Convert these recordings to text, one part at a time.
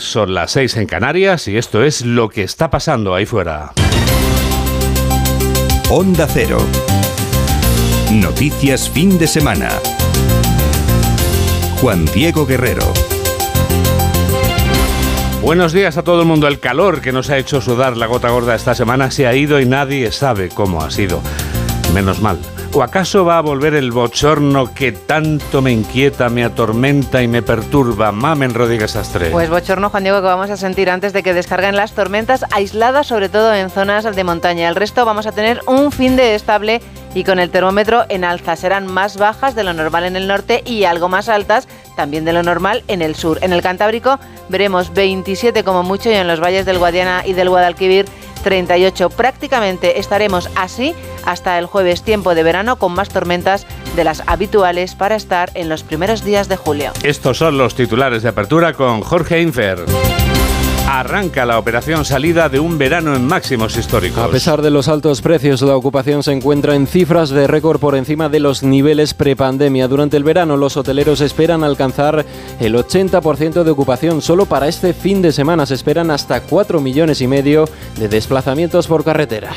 Son las seis en Canarias y esto es lo que está pasando ahí fuera. Onda Cero. Noticias fin de semana. Juan Diego Guerrero. Buenos días a todo el mundo. El calor que nos ha hecho sudar la gota gorda esta semana se ha ido y nadie sabe cómo ha sido. Menos mal. ¿O acaso va a volver el bochorno que tanto me inquieta, me atormenta y me perturba? Mamen Rodríguez Astre. Pues bochorno, Juan Diego, que vamos a sentir antes de que descarguen las tormentas aisladas, sobre todo en zonas de montaña. El resto vamos a tener un fin de estable y con el termómetro en alza. Serán más bajas de lo normal en el norte y algo más altas también de lo normal en el sur. En el Cantábrico veremos 27 como mucho y en los valles del Guadiana y del Guadalquivir 38. Prácticamente estaremos así hasta el jueves, tiempo de verano, con más tormentas de las habituales para estar en los primeros días de julio. Estos son los titulares de apertura con Jorge Infer. Arranca la operación salida de un verano en máximos históricos. A pesar de los altos precios, la ocupación se encuentra en cifras de récord por encima de los niveles prepandemia. Durante el verano, los hoteleros esperan alcanzar el 80% de ocupación. Solo para este fin de semana se esperan hasta 4 millones y medio de desplazamientos por carretera.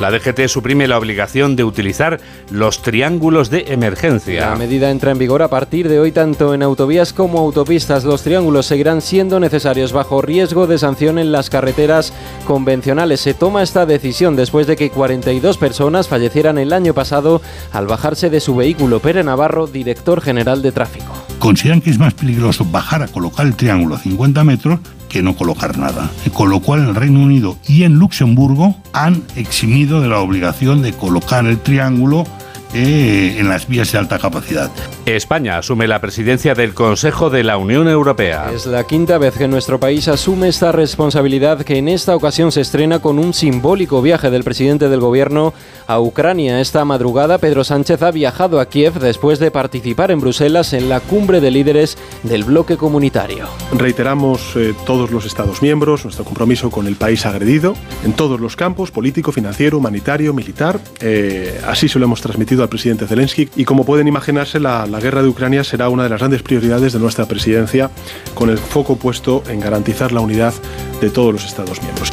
La DGT suprime la obligación de utilizar los triángulos de emergencia. La medida entra en vigor a partir de hoy tanto en autovías como autopistas. Los triángulos seguirán siendo necesarios bajo riesgo de sanción en las carreteras convencionales. Se toma esta decisión después de que 42 personas fallecieran el año pasado al bajarse de su vehículo. Pere Navarro, director general de tráfico. Consideran que es más peligroso bajar a colocar el triángulo a 50 metros que no colocar nada. Con lo cual en el Reino Unido y en Luxemburgo han eximido de la obligación de colocar el triángulo eh, en las vías de alta capacidad. España asume la presidencia del Consejo de la Unión Europea. Es la quinta vez que nuestro país asume esta responsabilidad que en esta ocasión se estrena con un simbólico viaje del presidente del gobierno a Ucrania. Esta madrugada Pedro Sánchez ha viajado a Kiev después de participar en Bruselas en la cumbre de líderes del bloque comunitario. Reiteramos eh, todos los Estados miembros nuestro compromiso con el país agredido en todos los campos, político, financiero, humanitario, militar. Eh, así se lo hemos transmitido al presidente Zelensky y como pueden imaginarse la, la guerra de Ucrania será una de las grandes prioridades de nuestra presidencia con el foco puesto en garantizar la unidad de todos los Estados miembros.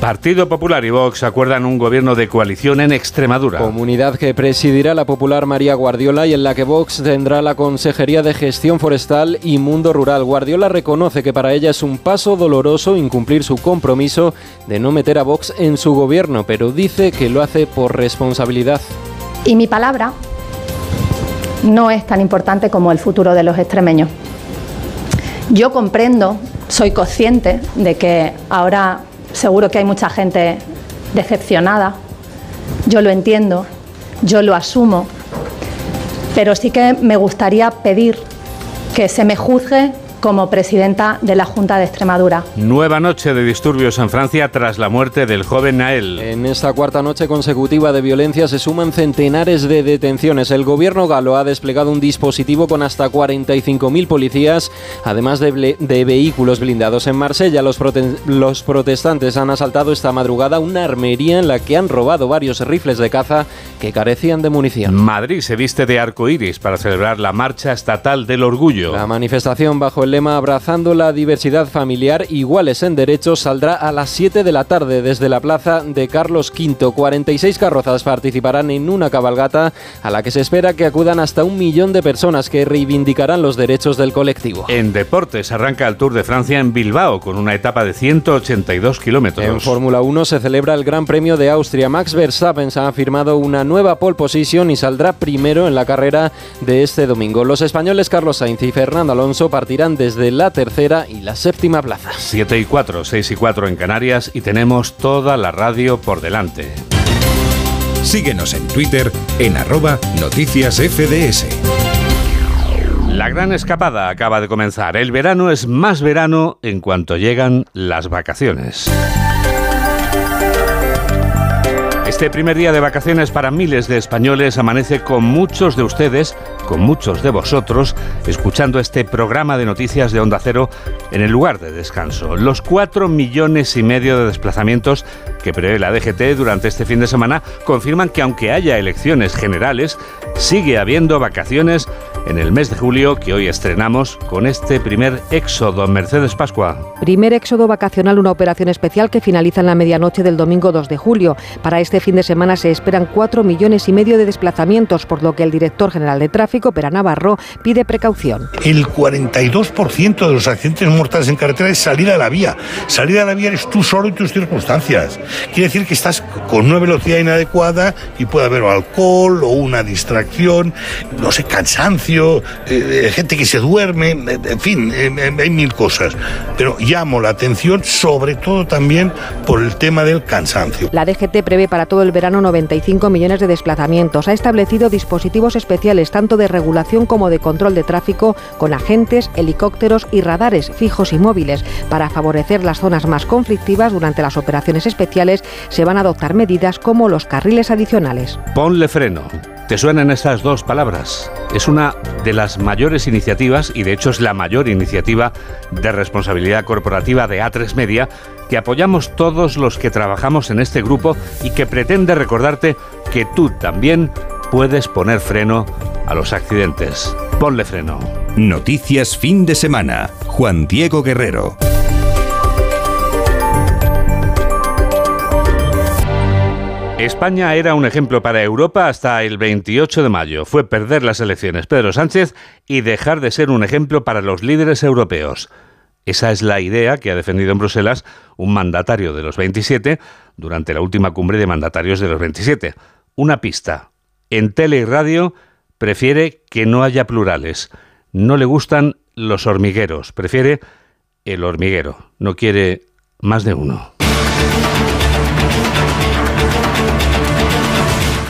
Partido Popular y Vox acuerdan un gobierno de coalición en Extremadura. Comunidad que presidirá la popular María Guardiola y en la que Vox tendrá la Consejería de Gestión Forestal y Mundo Rural. Guardiola reconoce que para ella es un paso doloroso incumplir su compromiso de no meter a Vox en su gobierno, pero dice que lo hace por responsabilidad. Y mi palabra no es tan importante como el futuro de los extremeños. Yo comprendo, soy consciente de que ahora seguro que hay mucha gente decepcionada, yo lo entiendo, yo lo asumo, pero sí que me gustaría pedir que se me juzgue como presidenta de la Junta de Extremadura. Nueva noche de disturbios en Francia tras la muerte del joven Nael. En esta cuarta noche consecutiva de violencia se suman centenares de detenciones. El gobierno galo ha desplegado un dispositivo con hasta 45.000 policías, además de, de, vehículos blindados. En Marsella los, prote los protestantes han asaltado esta madrugada una armería en la que han robado varios rifles de caza que carecían de munición. Madrid se viste de arco iris para celebrar la marcha estatal del orgullo. La manifestación bajo el lema Abrazando la diversidad familiar, iguales en derechos, saldrá a las 7 de la tarde desde la plaza de Carlos V. 46 carrozas participarán en una cabalgata a la que se espera que acudan hasta un millón de personas que reivindicarán los derechos del colectivo. En deportes arranca el Tour de Francia en Bilbao con una etapa de 182 kilómetros. En Fórmula 1 se celebra el Gran Premio de Austria. Max Verstappen ha firmado una nueva pole position y saldrá primero en la carrera de este domingo. Los españoles Carlos Sainz y Fernando Alonso partirán desde la tercera y la séptima plaza. 7 y 4, 6 y 4 en Canarias y tenemos toda la radio por delante. Síguenos en Twitter en arroba noticias FDS. La gran escapada acaba de comenzar. El verano es más verano en cuanto llegan las vacaciones. Este primer día de vacaciones para miles de españoles amanece con muchos de ustedes, con muchos de vosotros, escuchando este programa de noticias de Onda Cero en el lugar de descanso. Los cuatro millones y medio de desplazamientos que prevé la DGT durante este fin de semana confirman que aunque haya elecciones generales, sigue habiendo vacaciones en el mes de julio que hoy estrenamos con este primer éxodo. Mercedes Pascua. Primer éxodo vacacional, una operación especial que finaliza en la medianoche del domingo 2 de julio. Para este fin de semana se esperan 4 millones y medio de desplazamientos, por lo que el director general de tráfico, Pera Navarro, pide precaución. El 42% de los accidentes mortales en carretera es salir a la vía. Salir a la vía eres tú solo y tus circunstancias. Quiere decir que estás con una velocidad inadecuada y puede haber alcohol o una distracción, no sé, cansancio, eh, gente que se duerme, en fin, eh, hay mil cosas. Pero llamo la atención sobre todo también por el tema del cansancio. La DGT prevé para todo el verano 95 millones de desplazamientos. Ha establecido dispositivos especiales tanto de regulación como de control de tráfico con agentes, helicópteros y radares fijos y móviles. Para favorecer las zonas más conflictivas durante las operaciones especiales se van a adoptar medidas como los carriles adicionales. Ponle freno. ¿Te suenan estas dos palabras? Es una de las mayores iniciativas, y de hecho es la mayor iniciativa de responsabilidad corporativa de A3 Media, que apoyamos todos los que trabajamos en este grupo y que pretende recordarte que tú también puedes poner freno a los accidentes. Ponle freno. Noticias fin de semana. Juan Diego Guerrero. España era un ejemplo para Europa hasta el 28 de mayo. Fue perder las elecciones Pedro Sánchez y dejar de ser un ejemplo para los líderes europeos. Esa es la idea que ha defendido en Bruselas un mandatario de los 27 durante la última cumbre de mandatarios de los 27. Una pista. En tele y radio prefiere que no haya plurales. No le gustan los hormigueros. Prefiere el hormiguero. No quiere más de uno.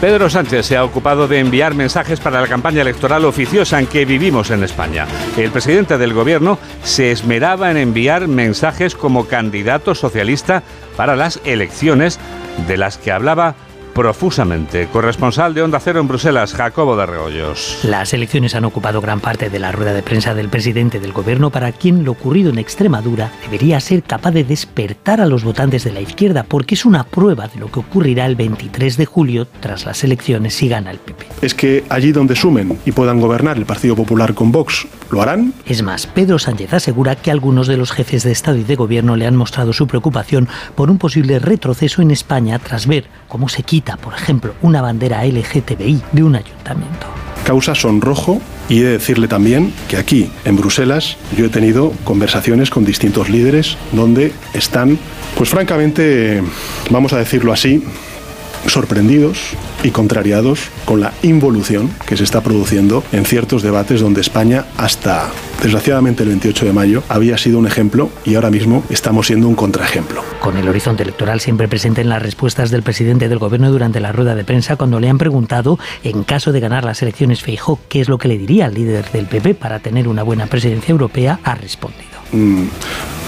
Pedro Sánchez se ha ocupado de enviar mensajes para la campaña electoral oficiosa en que vivimos en España. El presidente del gobierno se esmeraba en enviar mensajes como candidato socialista para las elecciones de las que hablaba profusamente. Corresponsal de Onda Cero en Bruselas, Jacobo de Reollos. Las elecciones han ocupado gran parte de la rueda de prensa del presidente del gobierno para quien lo ocurrido en Extremadura debería ser capaz de despertar a los votantes de la izquierda porque es una prueba de lo que ocurrirá el 23 de julio tras las elecciones si gana el PP. Es que allí donde sumen y puedan gobernar el Partido Popular con Vox, ¿lo harán? Es más, Pedro Sánchez asegura que algunos de los jefes de Estado y de Gobierno le han mostrado su preocupación por un posible retroceso en España tras ver cómo se quita por ejemplo, una bandera LGTBI de un ayuntamiento. Causa sonrojo y he de decirle también que aquí, en Bruselas, yo he tenido conversaciones con distintos líderes donde están, pues francamente, vamos a decirlo así, sorprendidos y contrariados con la involución que se está produciendo en ciertos debates donde España hasta desgraciadamente el 28 de mayo había sido un ejemplo y ahora mismo estamos siendo un contraejemplo. Con el horizonte electoral siempre presente en las respuestas del presidente del gobierno durante la rueda de prensa cuando le han preguntado en caso de ganar las elecciones Feijó qué es lo que le diría al líder del PP para tener una buena presidencia europea, ha respondido. Mm,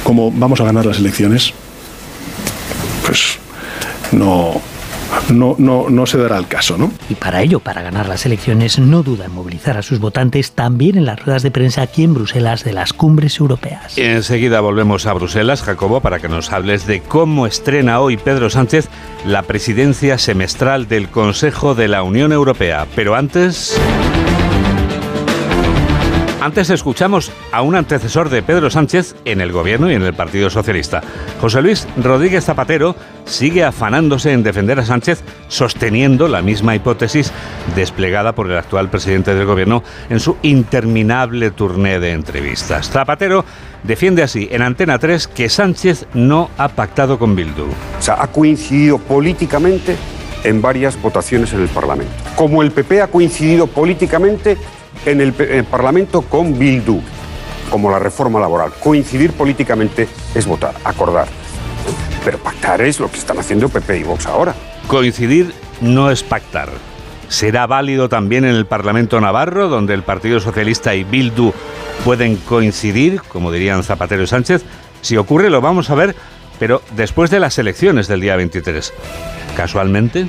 como vamos a ganar las elecciones, pues no no, no, no se dará el caso, ¿no? Y para ello, para ganar las elecciones, no duda en movilizar a sus votantes también en las ruedas de prensa aquí en Bruselas de las cumbres europeas. Enseguida volvemos a Bruselas, Jacobo, para que nos hables de cómo estrena hoy Pedro Sánchez la presidencia semestral del Consejo de la Unión Europea. Pero antes... Antes escuchamos a un antecesor de Pedro Sánchez en el gobierno y en el Partido Socialista. José Luis Rodríguez Zapatero sigue afanándose en defender a Sánchez, sosteniendo la misma hipótesis desplegada por el actual presidente del gobierno en su interminable turné de entrevistas. Zapatero defiende así en Antena 3 que Sánchez no ha pactado con Bildu. O sea, ha coincidido políticamente en varias votaciones en el Parlamento. Como el PP ha coincidido políticamente en el, Parlamento con Bildu, como la reforma laboral. Coincidir políticamente es votar, acordar. Pero pactar es lo que están haciendo PP y Vox ahora. Coincidir no es pactar. ¿Será válido también en el Parlamento Navarro, donde el Partido Socialista y Bildu pueden coincidir, como dirían Zapatero y Sánchez? Si ocurre, lo vamos a ver, pero después de las elecciones del día 23. ¿Casualmente?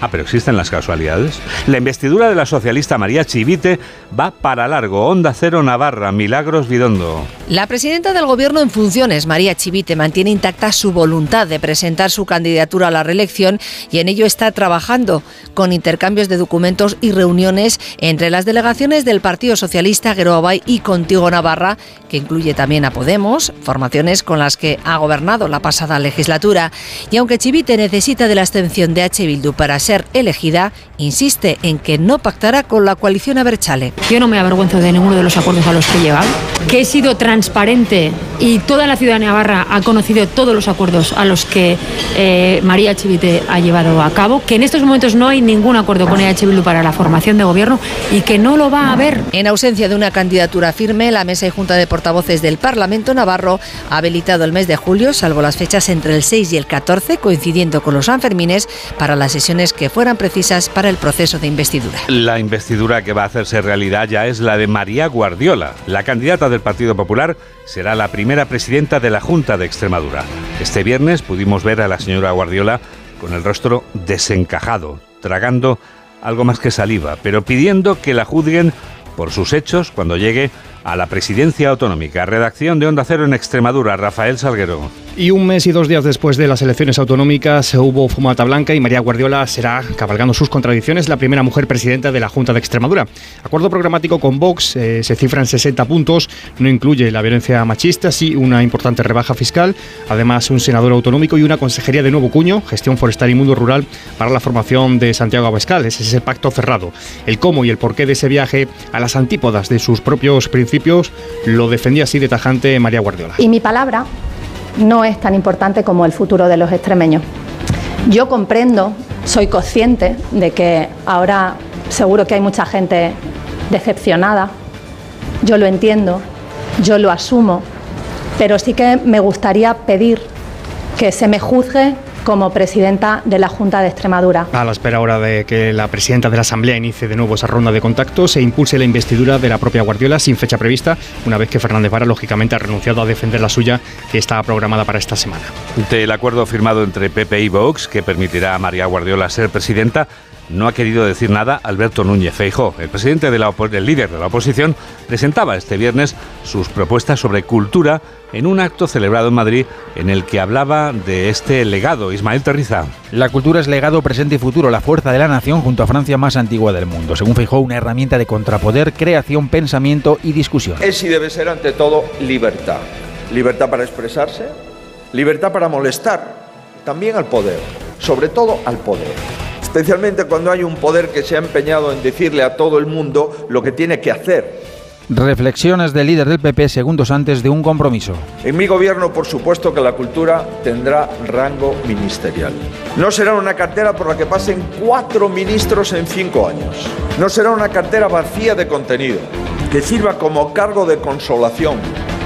Ah, pero existen las casualidades. La investidura de la socialista María Chivite va para largo. Onda Cero Navarra, Milagros Vidondo. La presidenta del Gobierno en funciones, María Chivite, mantiene intacta su voluntad de presentar su candidatura a la reelección y en ello está trabajando con intercambios de documentos y reuniones entre las delegaciones del Partido Socialista Geroabay y Contigo Navarra, que incluye también a Podemos, formaciones con las que ha gobernado la pasada legislatura. Y aunque Chivite necesita de la abstención de H. Bildu para ser elegida, insiste en que no pactará con la coalición Aberchale. Yo no me avergüenzo de ninguno de los acuerdos a los que he llegado, que he sido transparente y toda la ciudad de Navarra ha conocido todos los acuerdos a los que eh, María Chivite ha llevado a cabo, que en estos momentos no hay ningún acuerdo con EH Bildu para la formación de gobierno y que no lo va a haber. En ausencia de una candidatura firme, la Mesa y Junta de Portavoces del Parlamento Navarro ha habilitado el mes de julio, salvo las fechas entre el 6 y el 14, coincidiendo con los Sanfermines, para las sesiones que fueran precisas para el proceso de investidura. La investidura que va a hacerse realidad ya es la de María Guardiola. La candidata del Partido Popular será la primera presidenta de la Junta de Extremadura. Este viernes pudimos ver a la señora Guardiola con el rostro desencajado, tragando algo más que saliva, pero pidiendo que la juzguen por sus hechos cuando llegue a la presidencia autonómica. Redacción de Onda Cero en Extremadura, Rafael Salguero. Y un mes y dos días después de las elecciones autonómicas hubo fumata blanca y María Guardiola será, cabalgando sus contradicciones, la primera mujer presidenta de la Junta de Extremadura. Acuerdo programático con Vox eh, se cifra en 60 puntos, no incluye la violencia machista, sí una importante rebaja fiscal, además un senador autonómico y una consejería de nuevo cuño, gestión forestal y mundo rural para la formación de Santiago Abascal. Ese es ese pacto cerrado. El cómo y el porqué de ese viaje a las antípodas de sus propios principios lo defendía así de tajante María Guardiola. Y mi palabra no es tan importante como el futuro de los extremeños. Yo comprendo, soy consciente de que ahora seguro que hay mucha gente decepcionada, yo lo entiendo, yo lo asumo, pero sí que me gustaría pedir que se me juzgue como presidenta de la Junta de Extremadura. A la espera ahora de que la presidenta de la Asamblea inicie de nuevo esa ronda de contactos e impulse la investidura de la propia Guardiola sin fecha prevista, una vez que Fernández Vara lógicamente ha renunciado a defender la suya que estaba programada para esta semana. Del acuerdo firmado entre PP y Vox, que permitirá a María Guardiola ser presidenta, no ha querido decir nada Alberto Núñez Feijó. El presidente de la el líder de la oposición presentaba este viernes sus propuestas sobre cultura en un acto celebrado en Madrid en el que hablaba de este legado. Ismael Terriza. La cultura es legado presente y futuro, la fuerza de la nación junto a Francia más antigua del mundo. Según Feijó, una herramienta de contrapoder, creación, pensamiento y discusión. Es y debe ser ante todo libertad. Libertad para expresarse, libertad para molestar, también al poder, sobre todo al poder especialmente cuando hay un poder que se ha empeñado en decirle a todo el mundo lo que tiene que hacer. Reflexiones del líder del PP segundos antes de un compromiso. En mi gobierno, por supuesto que la cultura tendrá rango ministerial. No será una cartera por la que pasen cuatro ministros en cinco años. No será una cartera vacía de contenido, que sirva como cargo de consolación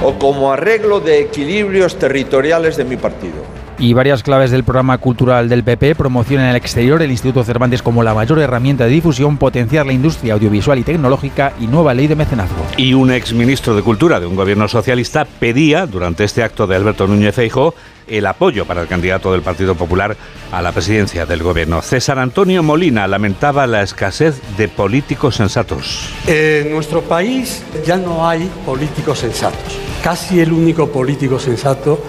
o como arreglo de equilibrios territoriales de mi partido y varias claves del programa cultural del PP, promoción en el exterior, el Instituto Cervantes como la mayor herramienta de difusión, potenciar la industria audiovisual y tecnológica y nueva ley de mecenazgo. Y un ex ministro de Cultura de un gobierno socialista pedía, durante este acto de Alberto Núñez Feijóo, el apoyo para el candidato del Partido Popular a la presidencia del gobierno. César Antonio Molina lamentaba la escasez de políticos sensatos. En nuestro país ya no hay políticos sensatos. Casi el único político sensato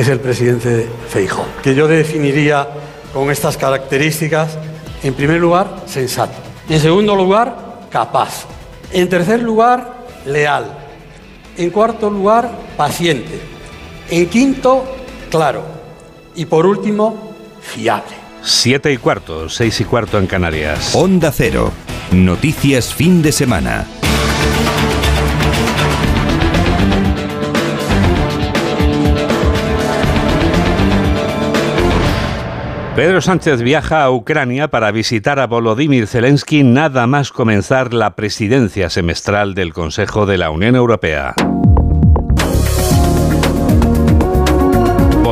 es el presidente Feijóo, que yo definiría con estas características, en primer lugar, sensato. En segundo lugar, capaz. En tercer lugar, leal. En cuarto lugar, paciente. En quinto, claro. Y por último, fiable. Siete y cuarto, seis y cuarto en Canarias. Onda Cero. Noticias fin de semana. Pedro Sánchez viaja a Ucrania para visitar a Volodymyr Zelensky nada más comenzar la presidencia semestral del Consejo de la Unión Europea.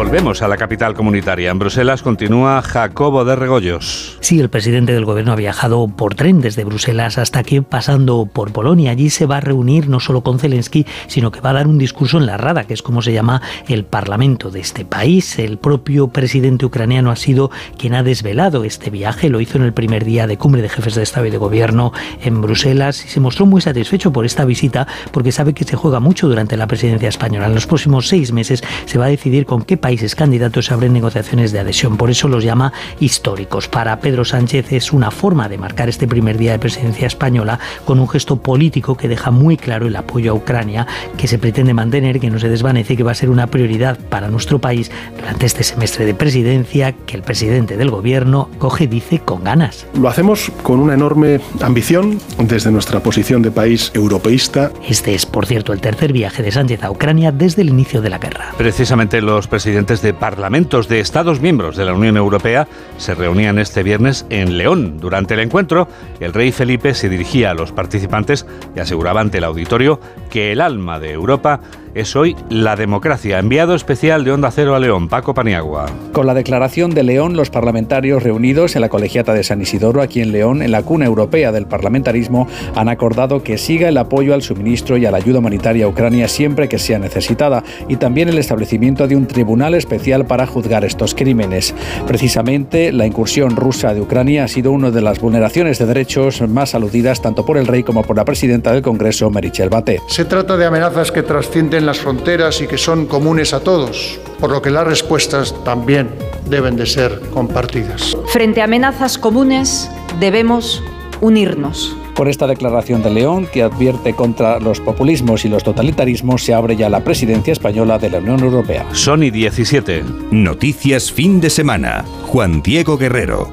Volvemos a la capital comunitaria. En Bruselas continúa Jacobo de Regoyos. Sí, el presidente del gobierno ha viajado por tren desde Bruselas hasta que, pasando por Polonia, allí se va a reunir no solo con Zelensky, sino que va a dar un discurso en la Rada, que es como se llama el parlamento de este país. El propio presidente ucraniano ha sido quien ha desvelado este viaje. Lo hizo en el primer día de cumbre de jefes de Estado y de Gobierno en Bruselas y se mostró muy satisfecho por esta visita porque sabe que se juega mucho durante la presidencia española. En los próximos seis meses se va a decidir con qué países candidatos se abren negociaciones de adhesión. Por eso los llama históricos. Para Pedro Sánchez es una forma de marcar este primer día de presidencia española con un gesto político que deja muy claro el apoyo a Ucrania que se pretende mantener, que no se desvanece, que va a ser una prioridad para nuestro país durante este semestre de presidencia que el presidente del gobierno coge, dice, con ganas. Lo hacemos con una enorme ambición desde nuestra posición de país europeísta. Este es, por cierto, el tercer viaje de Sánchez a Ucrania desde el inicio de la guerra. Precisamente los presidentes de parlamentos de Estados miembros de la Unión Europea se reunían este viernes en León. Durante el encuentro, el rey Felipe se dirigía a los participantes y aseguraba ante el auditorio que el alma de Europa es hoy la democracia. Enviado especial de Onda Cero a León, Paco Paniagua. Con la declaración de León, los parlamentarios reunidos en la colegiata de San Isidoro, aquí en León, en la cuna europea del parlamentarismo, han acordado que siga el apoyo al suministro y a la ayuda humanitaria a Ucrania siempre que sea necesitada y también el establecimiento de un tribunal especial para juzgar estos crímenes. Precisamente, la incursión rusa de Ucrania ha sido una de las vulneraciones de derechos más aludidas tanto por el rey como por la presidenta del Congreso, Merichel Batet. Se trata de amenazas que trascienden las fronteras y que son comunes a todos, por lo que las respuestas también deben de ser compartidas. Frente a amenazas comunes debemos unirnos. Por esta declaración de León, que advierte contra los populismos y los totalitarismos, se abre ya la presidencia española de la Unión Europea. Sony 17. Noticias fin de semana. Juan Diego Guerrero.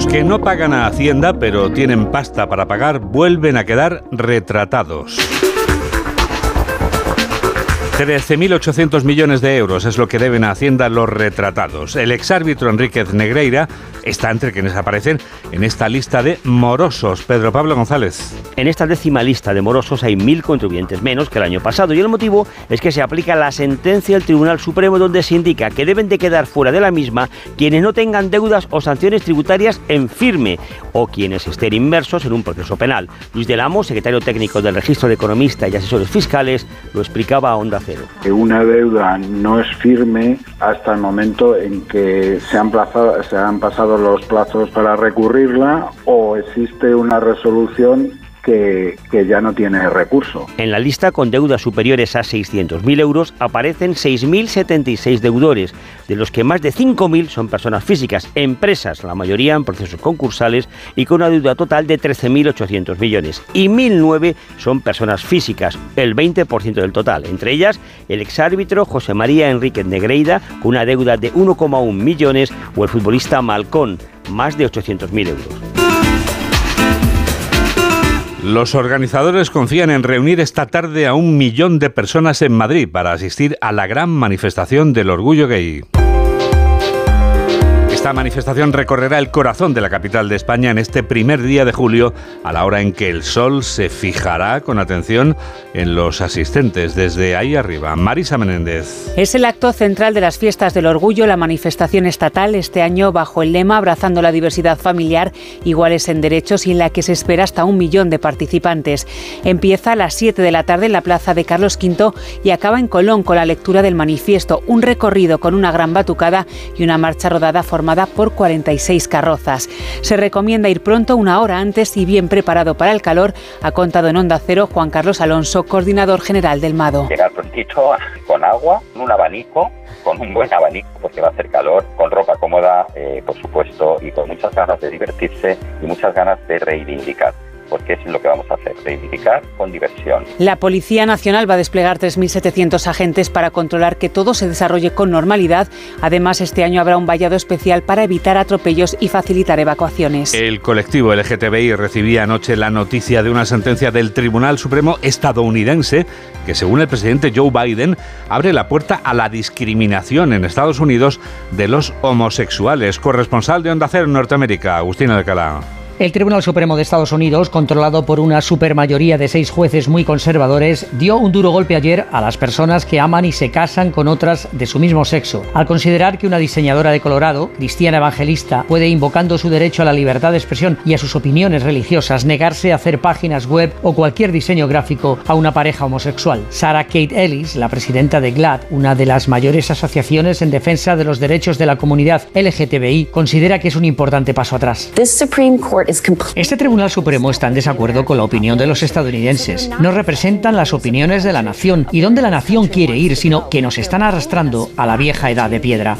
Los que no pagan a Hacienda pero tienen pasta para pagar vuelven a quedar retratados. 13.800 millones de euros es lo que deben a Hacienda los retratados. El exárbitro Enríquez Negreira está entre quienes aparecen en esta lista de morosos. Pedro Pablo González. En esta décima lista de morosos hay mil contribuyentes menos que el año pasado y el motivo es que se aplica la sentencia del Tribunal Supremo donde se indica que deben de quedar fuera de la misma quienes no tengan deudas o sanciones tributarias en firme o quienes estén inmersos en un proceso penal. Luis del Amo, secretario técnico del Registro de Economistas y Asesores Fiscales, lo explicaba a Onda Cero. Que una deuda no es firme hasta el momento en que se han, plazado, se han pasado los plazos para recurrirla o existe una resolución que, que, ya no tiene recurso. En la lista con deudas superiores a 600.000 euros aparecen 6.076 deudores, de los que más de 5.000 son personas físicas, empresas, la mayoría en procesos concursales y con una deuda total de 13.800 millones. Y 1.009 son personas físicas, el 20% del total. Entre ellas, el exárbitro José María Enrique Negreida, con una deuda de 1,1 millones, o el futbolista Malcón, más de 800.000 euros. Los organizadores confían en reunir esta tarde a un millón de personas en Madrid para asistir a la gran manifestación del orgullo gay. Esta manifestación recorrerá el corazón de la capital de España en este primer día de julio, a la hora en que el sol se fijará con atención en los asistentes desde ahí arriba. Marisa Menéndez. Es el acto central de las fiestas del orgullo, la manifestación estatal este año bajo el lema Abrazando la diversidad familiar, iguales en derechos y en la que se espera hasta un millón de participantes. Empieza a las 7 de la tarde en la plaza de Carlos V y acaba en Colón con la lectura del manifiesto, un recorrido con una gran batucada y una marcha rodada formada por 46 carrozas. Se recomienda ir pronto, una hora antes y bien preparado para el calor, ha contado en Onda Cero Juan Carlos Alonso, coordinador general del MADO. Llegar prontito con agua, un abanico, con un buen abanico porque va a hacer calor, con ropa cómoda, eh, por supuesto, y con muchas ganas de divertirse y muchas ganas de reivindicar porque es lo que vamos a hacer, reivindicar con diversión. La Policía Nacional va a desplegar 3.700 agentes para controlar que todo se desarrolle con normalidad. Además, este año habrá un vallado especial para evitar atropellos y facilitar evacuaciones. El colectivo LGTBI recibía anoche la noticia de una sentencia del Tribunal Supremo estadounidense que, según el presidente Joe Biden, abre la puerta a la discriminación en Estados Unidos de los homosexuales. Corresponsal de Onda Cero en Norteamérica, Agustín Alcalá. El Tribunal Supremo de Estados Unidos, controlado por una supermayoría de seis jueces muy conservadores, dio un duro golpe ayer a las personas que aman y se casan con otras de su mismo sexo, al considerar que una diseñadora de Colorado, cristiana evangelista, puede, invocando su derecho a la libertad de expresión y a sus opiniones religiosas, negarse a hacer páginas web o cualquier diseño gráfico a una pareja homosexual. Sarah Kate Ellis, la presidenta de GLAD, una de las mayores asociaciones en defensa de los derechos de la comunidad LGTBI, considera que es un importante paso atrás. Este Tribunal Supremo está en desacuerdo con la opinión de los estadounidenses. No representan las opiniones de la nación y dónde la nación quiere ir, sino que nos están arrastrando a la vieja edad de piedra.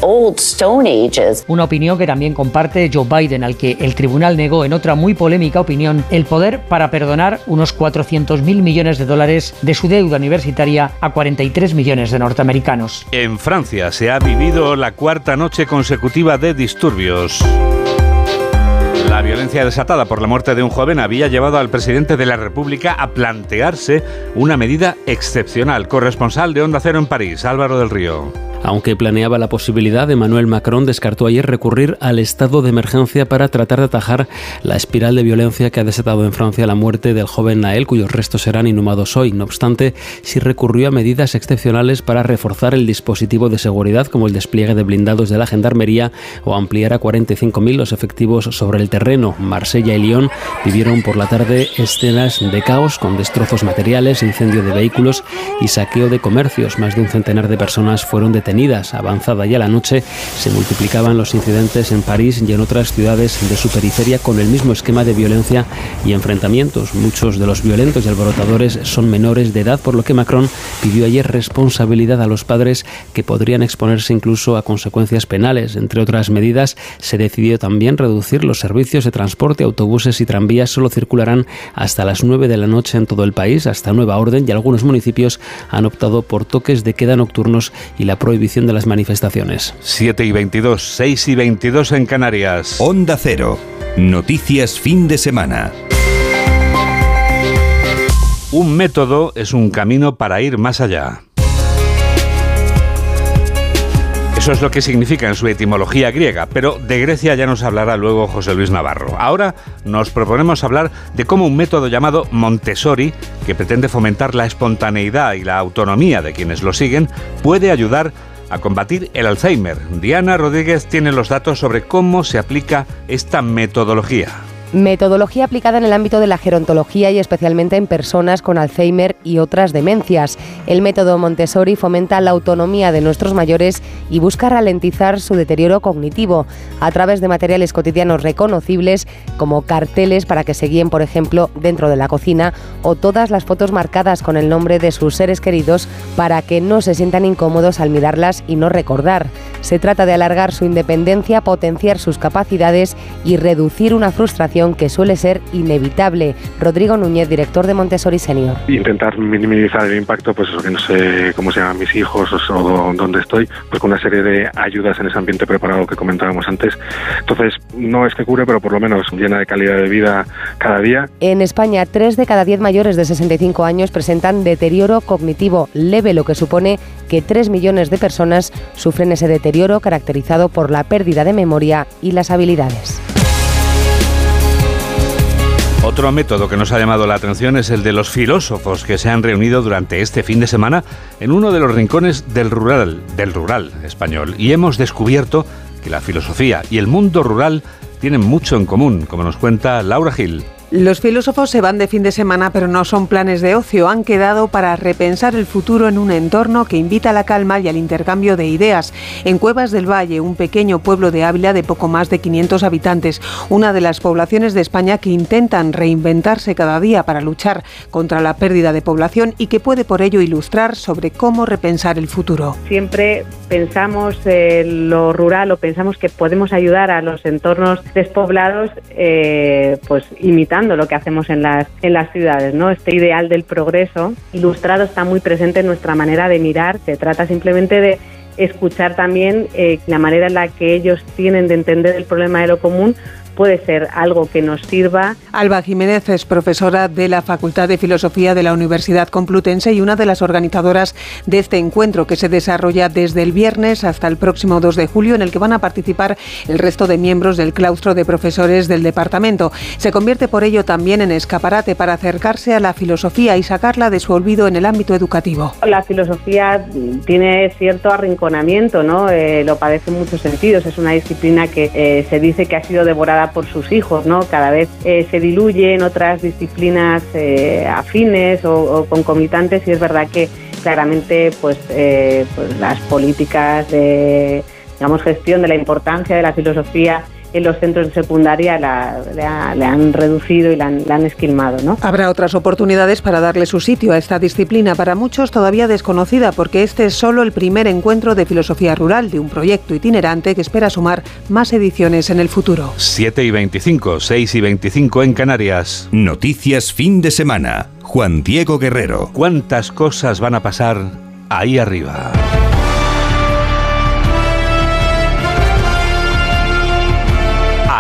Una opinión que también comparte Joe Biden, al que el tribunal negó en otra muy polémica opinión el poder para perdonar unos 400 mil millones de dólares de su deuda universitaria a 43 millones de norteamericanos. En Francia se ha vivido la cuarta noche consecutiva de disturbios. La violencia desatada por la muerte de un joven había llevado al presidente de la República a plantearse una medida excepcional. Corresponsal de Onda Cero en París, Álvaro del Río. Aunque planeaba la posibilidad, Emmanuel Macron descartó ayer recurrir al estado de emergencia para tratar de atajar la espiral de violencia que ha desatado en Francia la muerte del joven Nael, cuyos restos serán inhumados hoy. No obstante, sí recurrió a medidas excepcionales para reforzar el dispositivo de seguridad, como el despliegue de blindados de la Gendarmería o ampliar a 45.000 los efectivos sobre el terreno. Marsella y Lyon vivieron por la tarde escenas de caos con destrozos materiales, incendio de vehículos y saqueo de comercios. Más de un centenar de personas fueron detenidas Avanzada ya la noche, se multiplicaban los incidentes en París y en otras ciudades de su periferia con el mismo esquema de violencia y enfrentamientos. Muchos de los violentos y alborotadores son menores de edad, por lo que Macron pidió ayer responsabilidad a los padres que podrían exponerse incluso a consecuencias penales. Entre otras medidas, se decidió también reducir los servicios de transporte, autobuses y tranvías solo circularán hasta las 9 de la noche en todo el país, hasta nueva orden, y algunos municipios han optado por toques de queda nocturnos y la prohibición de las manifestaciones. 7 y 22, 6 y 22 en Canarias. Onda Cero. Noticias fin de semana. Un método es un camino para ir más allá. Eso es lo que significa en su etimología griega, pero de Grecia ya nos hablará luego José Luis Navarro. Ahora nos proponemos hablar de cómo un método llamado Montessori, que pretende fomentar la espontaneidad y la autonomía de quienes lo siguen, puede ayudar a combatir el Alzheimer. Diana Rodríguez tiene los datos sobre cómo se aplica esta metodología. Metodología aplicada en el ámbito de la gerontología y especialmente en personas con Alzheimer y otras demencias. El método Montessori fomenta la autonomía de nuestros mayores y busca ralentizar su deterioro cognitivo a través de materiales cotidianos reconocibles como carteles para que se guíen, por ejemplo, dentro de la cocina o todas las fotos marcadas con el nombre de sus seres queridos para que no se sientan incómodos al mirarlas y no recordar. Se trata de alargar su independencia, potenciar sus capacidades y reducir una frustración que suele ser inevitable. Rodrigo Núñez, director de Montessori Senior. Intentar minimizar el impacto, pues eso que no sé cómo se llaman mis hijos o, dónde estoy, pues con una serie de ayudas en ese ambiente preparado que comentábamos antes. Entonces, no es que cure, pero por lo menos llena de calidad de vida cada día. En España, 3 de cada 10 mayores de 65 años presentan deterioro cognitivo leve, lo que supone que 3 millones de personas sufren ese deterioro caracterizado por la pérdida de memoria y las habilidades. Otro método que nos ha llamado la atención es el de los filósofos que se han reunido durante este fin de semana en uno de los rincones del rural, del rural español y hemos descubierto que la filosofía y el mundo rural tienen mucho en común, como nos cuenta Laura Gil. Los filósofos se van de fin de semana, pero no son planes de ocio. Han quedado para repensar el futuro en un entorno que invita a la calma y al intercambio de ideas. En Cuevas del Valle, un pequeño pueblo de Ávila de poco más de 500 habitantes, una de las poblaciones de España que intentan reinventarse cada día para luchar contra la pérdida de población y que puede por ello ilustrar sobre cómo repensar el futuro. Siempre pensamos en lo rural o pensamos que podemos ayudar a los entornos despoblados, eh, pues imitando lo que hacemos en las, en las ciudades. ¿no? Este ideal del progreso ilustrado está muy presente en nuestra manera de mirar. Se trata simplemente de escuchar también eh, la manera en la que ellos tienen de entender el problema de lo común puede ser algo que nos sirva. Alba Jiménez es profesora de la Facultad de Filosofía de la Universidad Complutense y una de las organizadoras de este encuentro que se desarrolla desde el viernes hasta el próximo 2 de julio en el que van a participar el resto de miembros del claustro de profesores del departamento. Se convierte por ello también en escaparate para acercarse a la filosofía y sacarla de su olvido en el ámbito educativo. La filosofía tiene cierto arrinconamiento, ¿no? Eh, lo padece en muchos sentidos. Es una disciplina que eh, se dice que ha sido devorada por sus hijos, ¿no? Cada vez eh, se diluye en otras disciplinas afines o, o, concomitantes y es verdad que claramente pues, pues las políticas de digamos gestión de la importancia de la filosofía en los centros de secundaria la, le, han reducido y la han, la han, esquilmado. ¿no? Habrá otras oportunidades para darle su sitio a esta disciplina, para muchos todavía desconocida, porque este es solo el primer encuentro de filosofía rural de un proyecto itinerante que espera sumar más ediciones en el futuro. 7 y 25, 6 y 25 en Canarias. Noticias fin de semana. Juan Diego Guerrero. ¿Cuántas cosas van a pasar ahí arriba?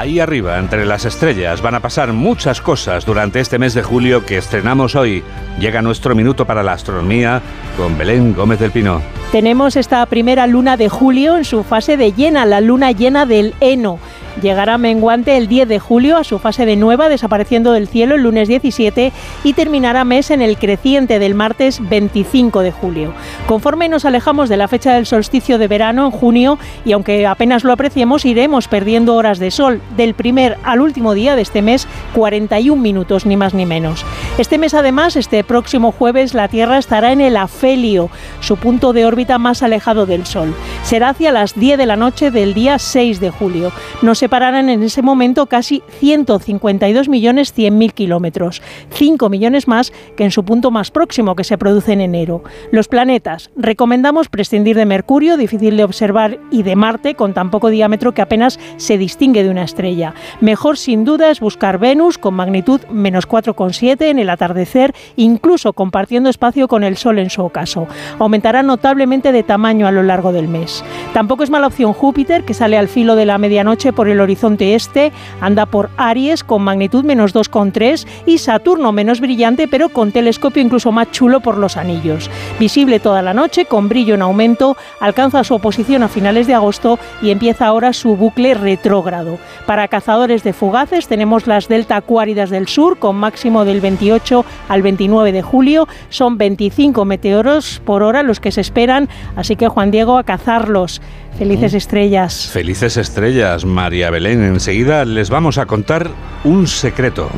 Ahí arriba, entre las estrellas, van a pasar muchas cosas durante este mes de julio que estrenamos hoy. Llega nuestro minuto para la astronomía con Belén Gómez del Pino. Tenemos esta primera luna de julio en su fase de llena, la luna llena del heno. Llegará menguante el 10 de julio a su fase de nueva, desapareciendo del cielo el lunes 17 y terminará mes en el creciente del martes 25 de julio. Conforme nos alejamos de la fecha del solsticio de verano en junio, y aunque apenas lo apreciemos, iremos perdiendo horas de sol. Del primer al último día de este mes, 41 minutos, ni más ni menos. Este mes, además, este próximo jueves, la Tierra estará en el afelio, su punto de órbita más alejado del Sol. Será hacia las 10 de la noche del día 6 de julio. Nos separarán en ese momento casi 152 millones 100 mil kilómetros, 5 millones más que en su punto más próximo que se produce en enero. Los planetas. Recomendamos prescindir de Mercurio, difícil de observar, y de Marte, con tan poco diámetro que apenas se distingue de una estrella. Mejor sin duda es buscar Venus con magnitud menos 4,7 en el atardecer, incluso compartiendo espacio con el Sol en su ocaso. Aumentará notablemente de tamaño a lo largo del mes. Tampoco es mala opción Júpiter, que sale al filo de la medianoche por el horizonte este, anda por Aries con magnitud menos 2,3 y Saturno menos brillante pero con telescopio incluso más chulo por los anillos. Visible toda la noche con brillo en aumento, alcanza su oposición a finales de agosto y empieza ahora su bucle retrógrado. Para cazadores de fugaces tenemos las delta acuáridas del sur con máximo del 28 al 29 de julio, son 25 meteoros por hora los que se esperan, así que Juan Diego a cazarlos. Felices estrellas. Felices estrellas, María Belén. Enseguida les vamos a contar un secreto.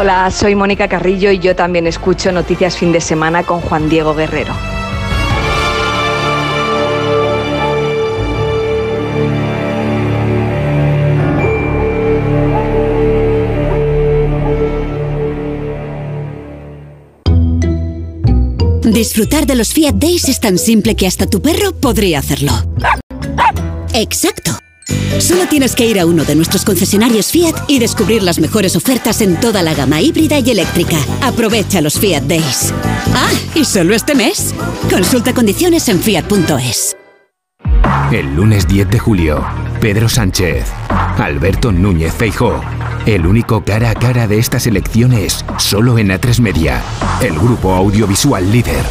Hola, soy Mónica Carrillo y yo también escucho Noticias Fin de Semana con Juan Diego Guerrero. Disfrutar de los Fiat Days es tan simple que hasta tu perro podría hacerlo. Exacto. Solo tienes que ir a uno de nuestros concesionarios Fiat y descubrir las mejores ofertas en toda la gama híbrida y eléctrica. Aprovecha los Fiat Days. Ah, y solo este mes. Consulta condiciones en fiat.es. El lunes 10 de julio, Pedro Sánchez, Alberto Núñez Feijó. El único cara a cara de estas elecciones, solo en A3 Media, el grupo audiovisual líder.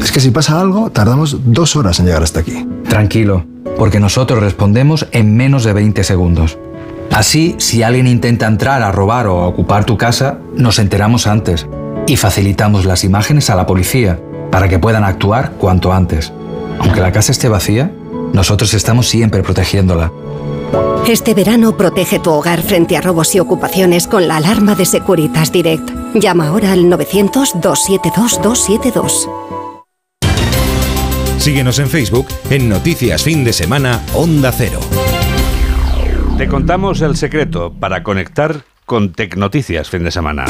Es que si pasa algo, tardamos dos horas en llegar hasta aquí. Tranquilo, porque nosotros respondemos en menos de 20 segundos. Así, si alguien intenta entrar a robar o a ocupar tu casa, nos enteramos antes y facilitamos las imágenes a la policía para que puedan actuar cuanto antes. Aunque la casa esté vacía, nosotros estamos siempre protegiéndola. Este verano protege tu hogar frente a robos y ocupaciones con la alarma de Securitas Direct. Llama ahora al 900-272-272. Síguenos en Facebook en Noticias Fin de Semana Onda Cero. Te contamos el secreto para conectar con Tecnoticias Fin de Semana.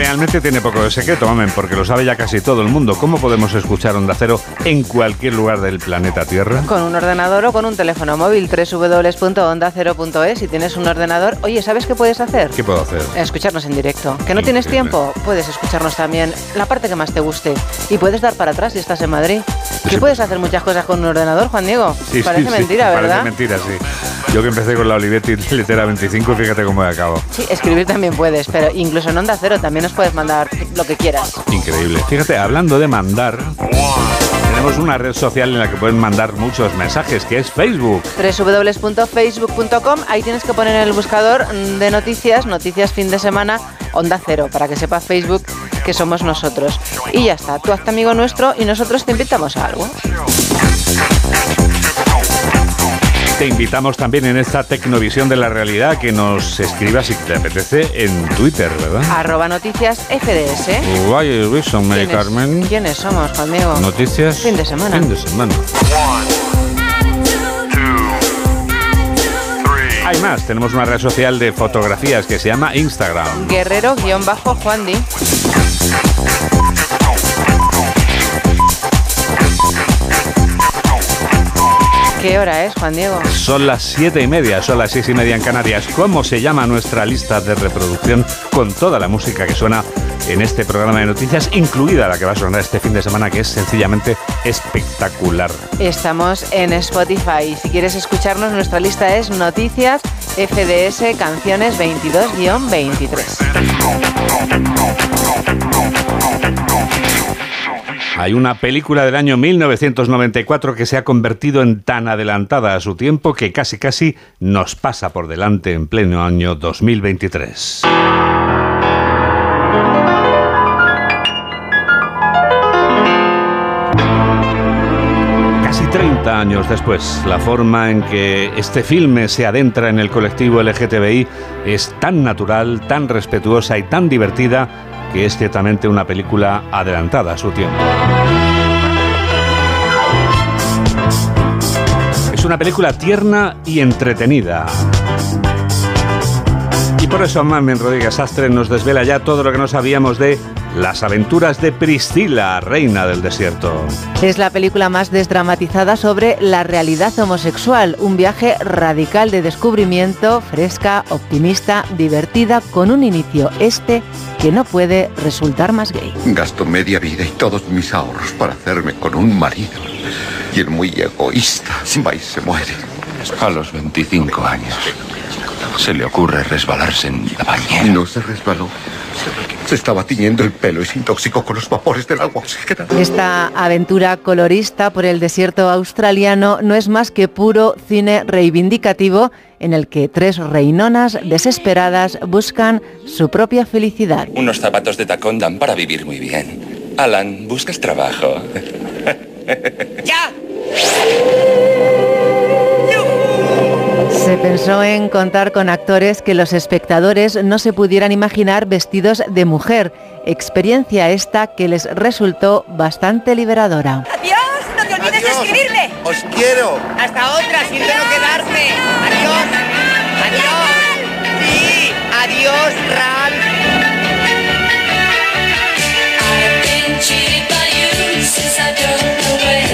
Realmente tiene poco de secreto, mamen, porque lo sabe ya casi todo el mundo. ¿Cómo podemos escuchar Onda Cero en cualquier lugar del planeta Tierra? Con un ordenador o con un teléfono móvil, www.ondacero.es. Si tienes un ordenador, oye, ¿sabes qué puedes hacer? ¿Qué puedo hacer? Escucharnos en directo. ¿Que no tienes tiempo? Puedes escucharnos también la parte que más te guste. Y puedes dar para atrás si estás en Madrid. ¿Qué puedes hacer muchas cosas con un ordenador, Juan Diego? Sí, parece sí, mentira, ¿verdad? Parece mentira, sí. Yo que empecé con la Olivetti Letera 25, fíjate cómo he acabado. Sí, escribir también puedes, pero incluso en Onda Cero también nos puedes mandar lo que quieras. Increíble. Fíjate, hablando de mandar, tenemos una red social en la que pueden mandar muchos mensajes, que es Facebook. www.facebook.com, ahí tienes que poner en el buscador de noticias, noticias fin de semana, Onda Cero, para que sepa Facebook que somos nosotros. Y ya está, tú hazte amigo nuestro y nosotros te invitamos a algo. Te invitamos también en esta tecnovisión de la realidad que nos escribas si te apetece en Twitter, ¿verdad? Arroba noticias FDS. Guay, Wilson, Mary ¿Quiénes- Carmen. ¿Quiénes somos, Juan Diego? Noticias. Fin de semana. Fin de semana. Hay más, tenemos una red social de fotografías que se llama Instagram. Guerrero-Juan ¿Qué hora es, Juan Diego? Son las siete y media, son las seis y media en Canarias. ¿Cómo se llama nuestra lista de reproducción con toda la música que suena en este programa de noticias, incluida la que va a sonar este fin de semana, que es sencillamente espectacular? Estamos en Spotify. Si quieres escucharnos, nuestra lista es Noticias FDS Canciones 22-23. Hay una película del año 1994 que se ha convertido en tan adelantada a su tiempo que casi casi nos pasa por delante en pleno año 2023. Casi 30 años después, la forma en que este filme se adentra en el colectivo LGTBI es tan natural, tan respetuosa y tan divertida que es ciertamente una película adelantada a su tiempo. Es una película tierna y entretenida. Y por eso Mamen Rodríguez Astre nos desvela ya todo lo que no sabíamos de Las aventuras de Priscila, reina del desierto. Es la película más desdramatizada sobre la realidad homosexual, un viaje radical de descubrimiento, fresca, optimista, divertida, con un inicio este que no puede resultar más gay. Gasto media vida y todos mis ahorros para hacerme con un marido. Y el muy egoísta va y se muere. A los 25 años. Se le ocurre resbalarse en la bañera. No se resbaló. Se estaba tiñendo el pelo y se intoxicó con los vapores del agua oxigenada. Esta aventura colorista por el desierto australiano no es más que puro cine reivindicativo en el que tres reinonas desesperadas buscan su propia felicidad. Unos zapatos de tacón dan para vivir muy bien. Alan, ¿buscas trabajo? ¡Ya! Se pensó en contar con actores que los espectadores no se pudieran imaginar vestidos de mujer, experiencia esta que les resultó bastante liberadora. ¡Adiós! ¡No te olvides de escribirle! ¡Os quiero! ¡Hasta otra! ¡Siento no quedarme! ¡Adiós! ¡Adiós! ¡Sí! ¡Adiós, Ralph!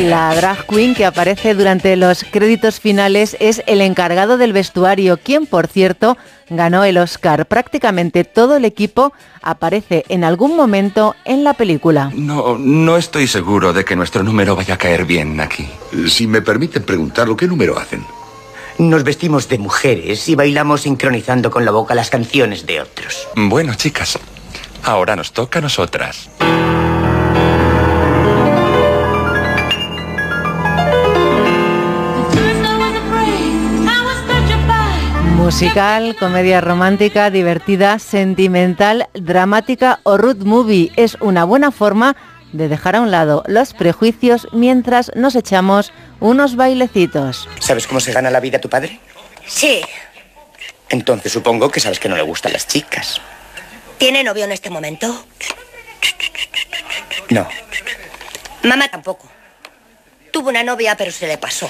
La drag queen que aparece durante los créditos finales es el encargado del vestuario, quien por cierto ganó el Oscar. Prácticamente todo el equipo aparece en algún momento en la película. No, no estoy seguro de que nuestro número vaya a caer bien aquí. Si me permiten preguntarlo, ¿qué número hacen? Nos vestimos de mujeres y bailamos sincronizando con la boca las canciones de otros. Bueno, chicas, ahora nos toca a nosotras. Musical, comedia romántica, divertida, sentimental, dramática o road movie es una buena forma de dejar a un lado los prejuicios mientras nos echamos unos bailecitos. ¿Sabes cómo se gana la vida tu padre? Sí. Entonces supongo que sabes que no le gustan las chicas. ¿Tiene novio en este momento? No. Mamá tampoco. Tuvo una novia, pero se le pasó.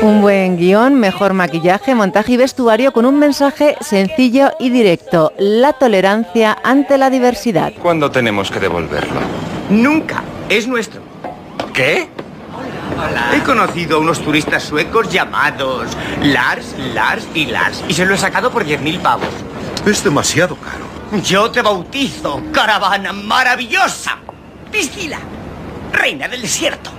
Un buen guion, mejor maquillaje, montaje y vestuario con un mensaje sencillo y directo. La tolerancia ante la diversidad. ¿Cuándo tenemos que devolverlo? Nunca. Es nuestro. ¿Qué? He conocido a unos turistas suecos llamados Lars, Lars y Lars. Y se lo he sacado por 10.000 pavos. Es demasiado caro. Yo te bautizo, caravana maravillosa. Piscila, reina del desierto.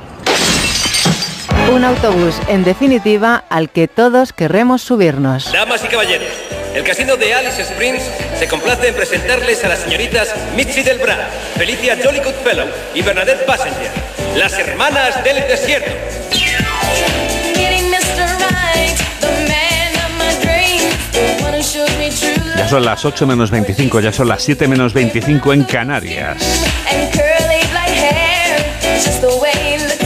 Un autobús, en definitiva, al que todos querremos subirnos. Damas y caballeros, el casino de Alice Springs se complace en presentarles a las señoritas Mitzi del Bra, Felicia Jolly Goodfellow y Bernadette Passenger, las hermanas del desierto. Ya son las 8 menos 25, ya son las 7 menos 25 en Canarias.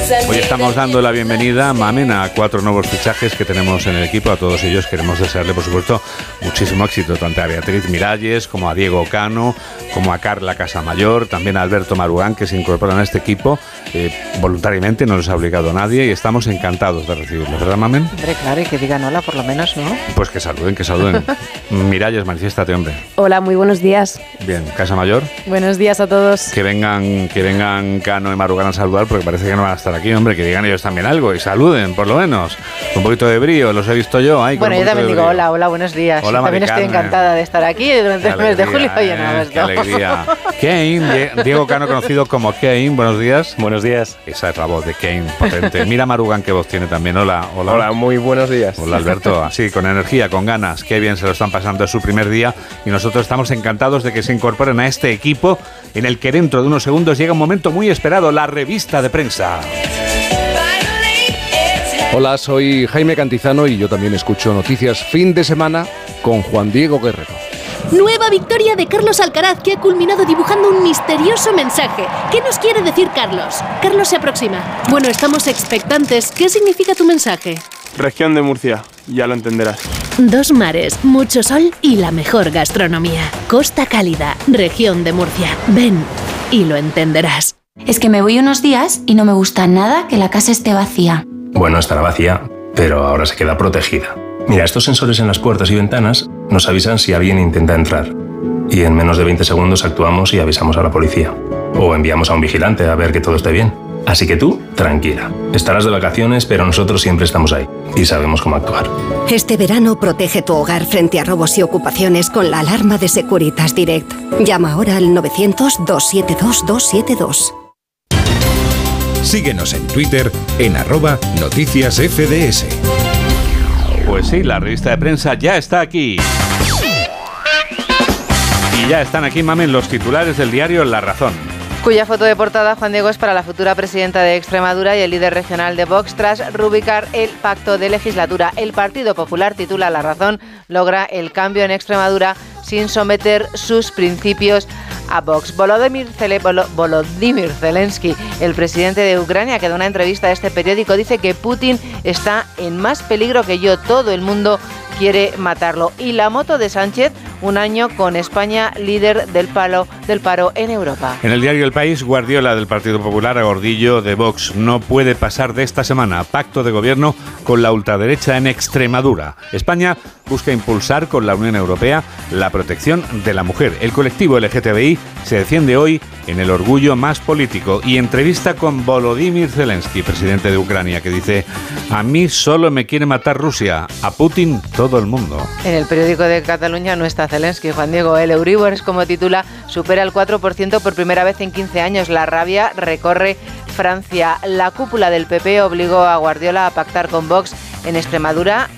Hoy estamos dando la bienvenida, Mamen, a cuatro nuevos fichajes que tenemos en el equipo. A todos ellos queremos desearle, por supuesto, muchísimo éxito, tanto a Beatriz Miralles como a Diego Cano, como a Carla Casamayor, también a Alberto Marugán, que se incorporan a este equipo eh, voluntariamente, no nos ha obligado a nadie y estamos encantados de recibirlos, ¿verdad, Mamen? Hombre, claro, y que digan hola por lo menos, ¿no? Pues que saluden, que saluden. Miralles, manifiéstate, hombre. Hola, muy buenos días. Bien, Casamayor. Buenos días a todos. Que vengan, que vengan Cano y Marugán a saludar, porque parece que no van a estar aquí, hombre, que digan ellos también algo y saluden, por lo menos. Un poquito de brío, los he visto yo. Con Bueno, yo también digo hola, hola, buenos días. Hola, también estoy encantada de estar aquí durante el mes de julio y en eh, agosto. Qué alegría. Kane, Die- Diego Cano, conocido como Kane, buenos días. Buenos días. Esa es la voz de Kane, potente. Mira Marugan qué voz tiene también. Hola, hola. Hola, muy buenos días. Hola Alberto, así con energía, con ganas, qué bien se lo están pasando, es su primer día y nosotros estamos encantados de que se incorporen a este equipo en el que dentro de unos segundos llega un momento muy esperado, la revista de prensa. Hola, soy Jaime Cantizano y yo también escucho noticias fin de semana con Juan Diego Guerrero. Nueva victoria de Carlos Alcaraz que ha culminado dibujando un misterioso mensaje. ¿Qué nos quiere decir Carlos? Carlos se aproxima. Bueno, estamos expectantes. ¿Qué significa tu mensaje? Región de Murcia, ya lo entenderás. Dos mares, mucho sol y la mejor gastronomía. Costa Cálida, región de Murcia. Ven y lo entenderás. Es que me voy unos días y no me gusta nada que la casa esté vacía. Bueno, estará vacía, pero ahora se queda protegida. Mira, estos sensores en las puertas y ventanas nos avisan si alguien intenta entrar. Y en menos de 20 segundos actuamos y avisamos a la policía. O enviamos a un vigilante a ver que todo esté bien. Así que tú, tranquila. Estarás de vacaciones, pero nosotros siempre estamos ahí. Y sabemos cómo actuar. Este verano protege tu hogar frente a robos y ocupaciones con la alarma de Securitas Direct. Llama ahora al 900-272-272. Síguenos en Twitter en arroba noticias FDS. Pues sí, la revista de prensa ya está aquí. Y ya están aquí, mamen, los titulares del diario La Razón. Cuya foto de portada, Juan Diego, es para la futura presidenta de Extremadura y el líder regional de Vox tras rubricar el pacto de legislatura. El Partido Popular titula La Razón, logra el cambio en Extremadura sin someter sus principios a Vox. Volodymyr, Volodymyr Zelensky, el presidente de Ucrania, que da una entrevista a este periódico, dice que Putin está en más peligro que yo. Todo el mundo quiere matarlo. Y la moto de Sánchez, un año con España líder del, palo, del paro en Europa. En el diario El País, Guardiola del Partido Popular a Gordillo de Vox no puede pasar de esta semana. Pacto de gobierno con la ultraderecha en Extremadura. España busca impulsar con la Unión Europea la protección de la mujer. El colectivo LGTBI se defiende hoy en el orgullo más político y entrevista con Volodymyr Zelensky, presidente de Ucrania, que dice, a mí solo me quiere matar Rusia, a Putin todo el mundo. En el periódico de Cataluña no está Zelensky, Juan Diego. El Euribor es como titula, supera el 4% por primera vez en 15 años. La rabia recorre Francia. La cúpula del PP obligó a Guardiola a pactar con Vox en Extremadura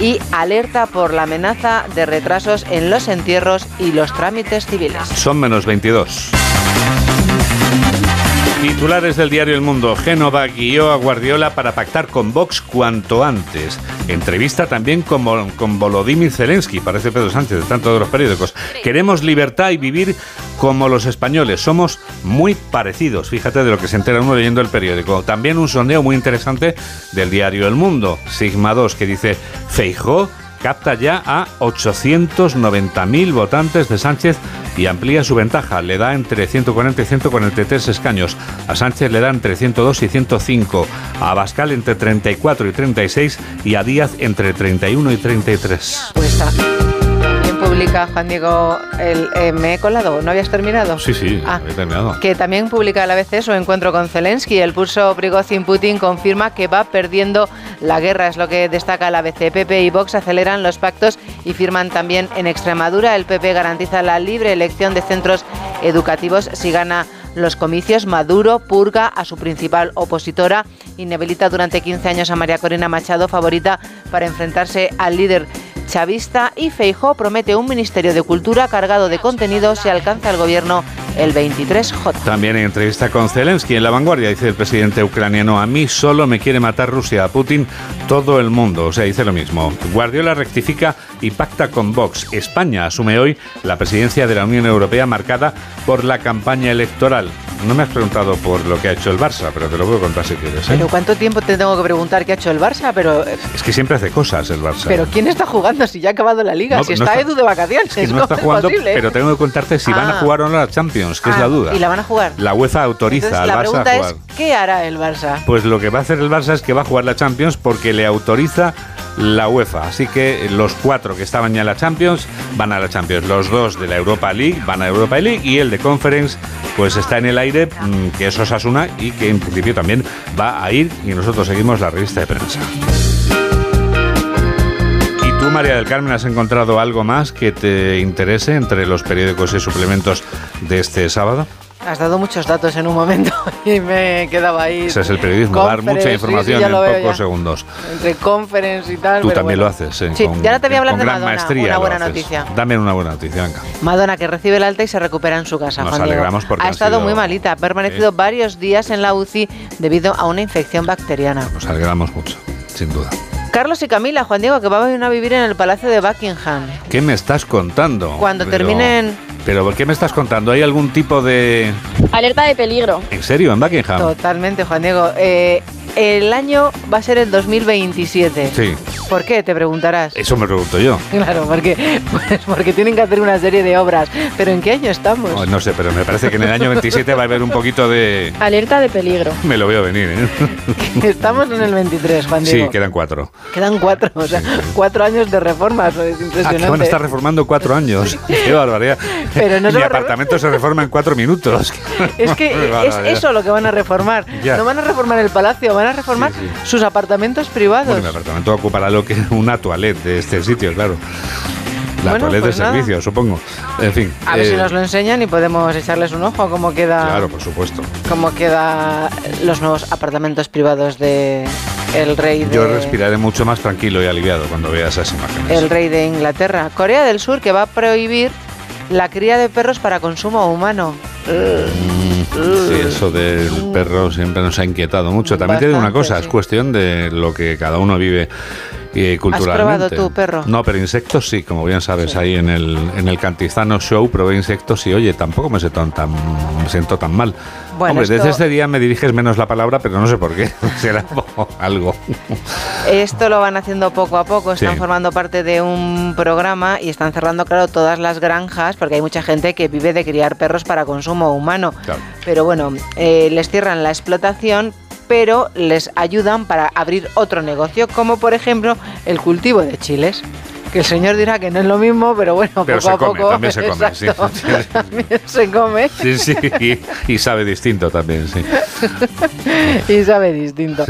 y alerta por la amenaza de retrasos en los entierros y los trámites civiles. Son menos 22. Titulares del diario El Mundo. Génova guió a Guardiola para pactar con Vox cuanto antes. Entrevista también con, Vol- con Volodymyr Zelensky, parece Pedro Sánchez, de tanto de los periódicos. Queremos libertad y vivir como los españoles. Somos muy parecidos. Fíjate de lo que se entera uno leyendo el periódico. También un sondeo muy interesante del diario El Mundo, Sigma 2, que dice, Feijó capta ya a 890.000 votantes de Sánchez y amplía su ventaja. Le da entre 140 y 143 escaños. A Sánchez le da entre 102 y 105. A Abascal entre 34 y 36 y a Díaz entre 31 y 33. Pues también publica Juan Diego el eh, me he colado, ¿no habías terminado? Sí, sí, Ah. he terminado. Que también publica a la ABC su encuentro con Zelensky. El pulso Prigozhin-Putin confirma que va perdiendo la guerra, es lo que destaca la ABC. PP y Vox aceleran los pactos y firman también en Extremadura. El PP garantiza la libre elección de centros educativos si gana los comicios. Maduro purga a su principal opositora, inhabilita durante 15 años a María Corina Machado, favorita para enfrentarse al líder chavista y Feijó promete un ministerio de cultura cargado de contenido si alcanza el gobierno el 23J. También en entrevista con Zelensky en La Vanguardia dice el presidente ucraniano, a mí solo me quiere matar Rusia, a Putin todo el mundo, o sea, dice lo mismo. Guardiola rectifica y pacta con Vox. España asume hoy la presidencia de la Unión Europea marcada por la campaña electoral. No me has preguntado por lo que ha hecho el Barça, pero te lo puedo contar si quieres. ¿eh? Pero ¿cuánto tiempo te tengo que preguntar qué ha hecho el Barça? Pero, Es que siempre hace cosas el Barça. pero ¿quién está jugando si ya ha acabado la liga? No, si no está, está- Edu de vacaciones, Es que no ¿cómo está es jugando, posible? pero tengo que contarte si van a Ah. jugar o no la Champions, que es Ah, la duda. ¿Y la van a jugar? La UEFA autoriza Entonces, al la Barça a es, jugar. ¿qué hará el Barça? Pues lo que va a hacer el Barça es que va a jugar la Champions porque le autoriza la UEFA. Así que los cuatro que estaban ya en la Champions van a la Champions. Los dos de la Europa League van a Europa League y el de Conference pues está en el aire, mm, que es Osasuna y que en principio también va a ir y nosotros seguimos la revista de prensa. ¿Y tú, María del Carmen, has encontrado algo más que te interese entre los periódicos y suplementos de este sábado? Has dado muchos datos en un momento y me he quedado ahí. Ese es el periodismo, dar mucha información sí, ya en pocos ya. segundos. Entre conference y tal. Tú pero también bueno. lo haces, ¿eh? Sí, Con- y ahora te voy a hablar de Madonna, maestría una buena noticia. Dame una buena noticia, venga. Madonna que recibe el alta y se recupera en su casa. Nos Juan alegramos porque ha estado sido- muy malita, ha permanecido varios días en la UCI debido a una infección bacteriana. Nos alegramos mucho, sin duda. Carlos y Camila, Juan Diego, que van a vivir en el Palacio de Buckingham. ¿Qué me estás contando? Cuando Pero- terminen- ¿Pero por qué me estás contando? ¿Hay algún tipo de... Alerta de peligro. ¿En serio? ¿En Buckingham? Totalmente, Juan Diego. Eh, el año va a ser el 2027. Sí, ¿Por qué? Te preguntarás. eso me pregunto yo. Claro, porque, pues porque tienen que hacer una serie de obras. ¿Pero en qué año estamos? Oh, no sé, pero me parece que en el año 27 va a haber un poquito de... Alerta de peligro. Me lo veo venir, ¿eh? Estamos en el 23, Juan Sí, quedan cuatro. Quedan cuatro, o sea, cuatro años de reformas, es Ah, impresionante. que van a estar reformando cuatro años. Qué barbaridad. Pero no Mi apartamento se reforma en cuatro minutos. Es que es eso lo que van a reformar. Ya. No van a reformar el palacio, van reformar sus apartamentos privados. Bueno, mi apartamento ocupará lo que una toilette de este sitio, claro. La Bueno, toilette pues de nada. servicio, supongo. En fin. a ver eh, si nos lo enseñan y podemos echarles un ojo a cómo queda, Claro, por supuesto. cómo queda los nuevos apartamentos privados de el rey de Yo respiraré mucho más tranquilo y aliviado cuando vea esas imágenes. el rey de Inglaterra. Corea del Sur que va a prohibir la cría de perros para consumo humano. Sí, eso del perro siempre nos ha inquietado mucho. También te digo una Bastante, cosa, es cuestión de lo que cada uno vive eh, culturalmente. probado tu perro? No, pero insectos sí, como bien sabes, ahí en el, en el Cantizano Show probé insectos y oye, tampoco me siento tan, me siento tan mal. Bueno, Hombre, esto- desde este día me diriges menos la palabra, pero no sé por qué. Será algo. Esto lo van haciendo poco a poco, están Sí. formando parte de un programa y están cerrando, claro, todas las granjas, porque hay mucha gente que vive de criar perros para consumo humano. Claro. Pero bueno, eh, les cierran la explotación, pero les ayudan para abrir otro negocio, como por ejemplo el cultivo de chiles. Que el señor dirá que no es lo mismo, pero bueno, Pero poco se a come, poco. también se come, sí. exacto, también se come Sí, sí, y, y sabe distinto también, sí. y sabe distinto.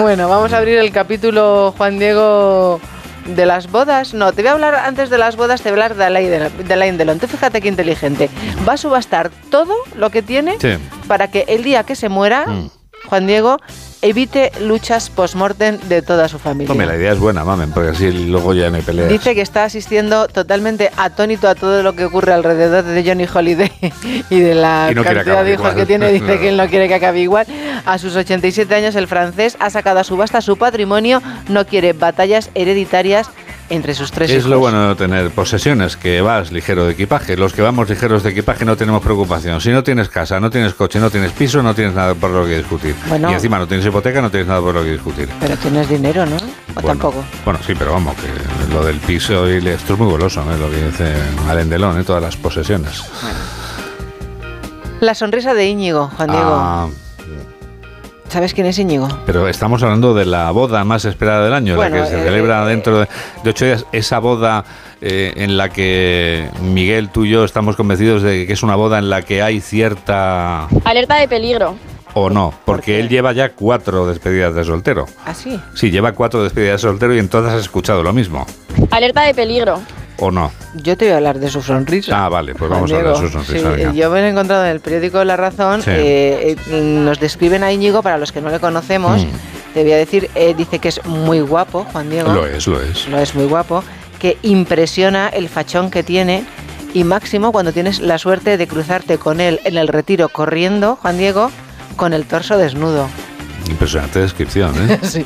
Bueno, vamos a abrir el capítulo, Juan Diego, de las bodas. No, te voy a hablar antes de las bodas, te voy a hablar de Alain Delon. De Alain Delon. Tú fíjate qué inteligente. Va a subastar todo lo que tiene Sí. para que el día que se muera, Mm. Juan Diego, evite luchas post-mortem de toda su familia. Hombre, la idea es buena, mamen, porque así luego ya no hay peleas. Dice que está asistiendo totalmente atónito a todo lo que ocurre alrededor de Johnny Holiday y de la Y no cantidad de hijos que tiene. Dice Claro. que él no quiere que acabe igual. A sus 87 años, el francés ha sacado a subasta su patrimonio, no quiere batallas hereditarias entre sus tres Es hijos. lo bueno de tener posesiones, que vas ligero de equipaje. Los que vamos ligeros de equipaje no tenemos preocupación. Si no tienes casa, no tienes coche, no tienes piso, no tienes nada por lo que discutir. Bueno. y encima no tienes hipoteca, no tienes nada por lo que discutir. Pero tienes dinero, ¿no? O tampoco. Bueno, sí, pero vamos, que lo del piso y le- esto es muy goloso, ¿eh? lo que dice Alain Delon, ¿eh? todas las posesiones. La sonrisa de Íñigo, Juan Diego. Ah, ¿Sabes quién es Íñigo? pero estamos hablando de la boda más esperada del año, Bueno, la que se eh, celebra dentro de, de ocho días. Esa boda eh, en la que Miguel, tú y yo estamos convencidos de que es una boda en la que hay cierta... Alerta de peligro. o no, porque él lleva ya cuatro despedidas de soltero. ¿Ah, sí? Sí, lleva cuatro despedidas de soltero y en todas has escuchado lo mismo. Alerta de peligro. ¿O no? Yo te voy a hablar de su sonrisa. Ah, vale, pues vamos a hablar de su sonrisa. Sí, yo me lo he encontrado en el periódico La Razón. Sí. eh, eh, nos describen a Íñigo, para los que no le conocemos. Mm. Te voy a decir, eh, dice que es muy guapo, Juan Diego. Lo es, lo es. Lo es muy guapo. Que impresiona el fachón que tiene. Y máximo cuando tienes la suerte de cruzarte con él en el retiro corriendo, Juan Diego, con el torso desnudo. Impresionante descripción, ¿eh? Sí.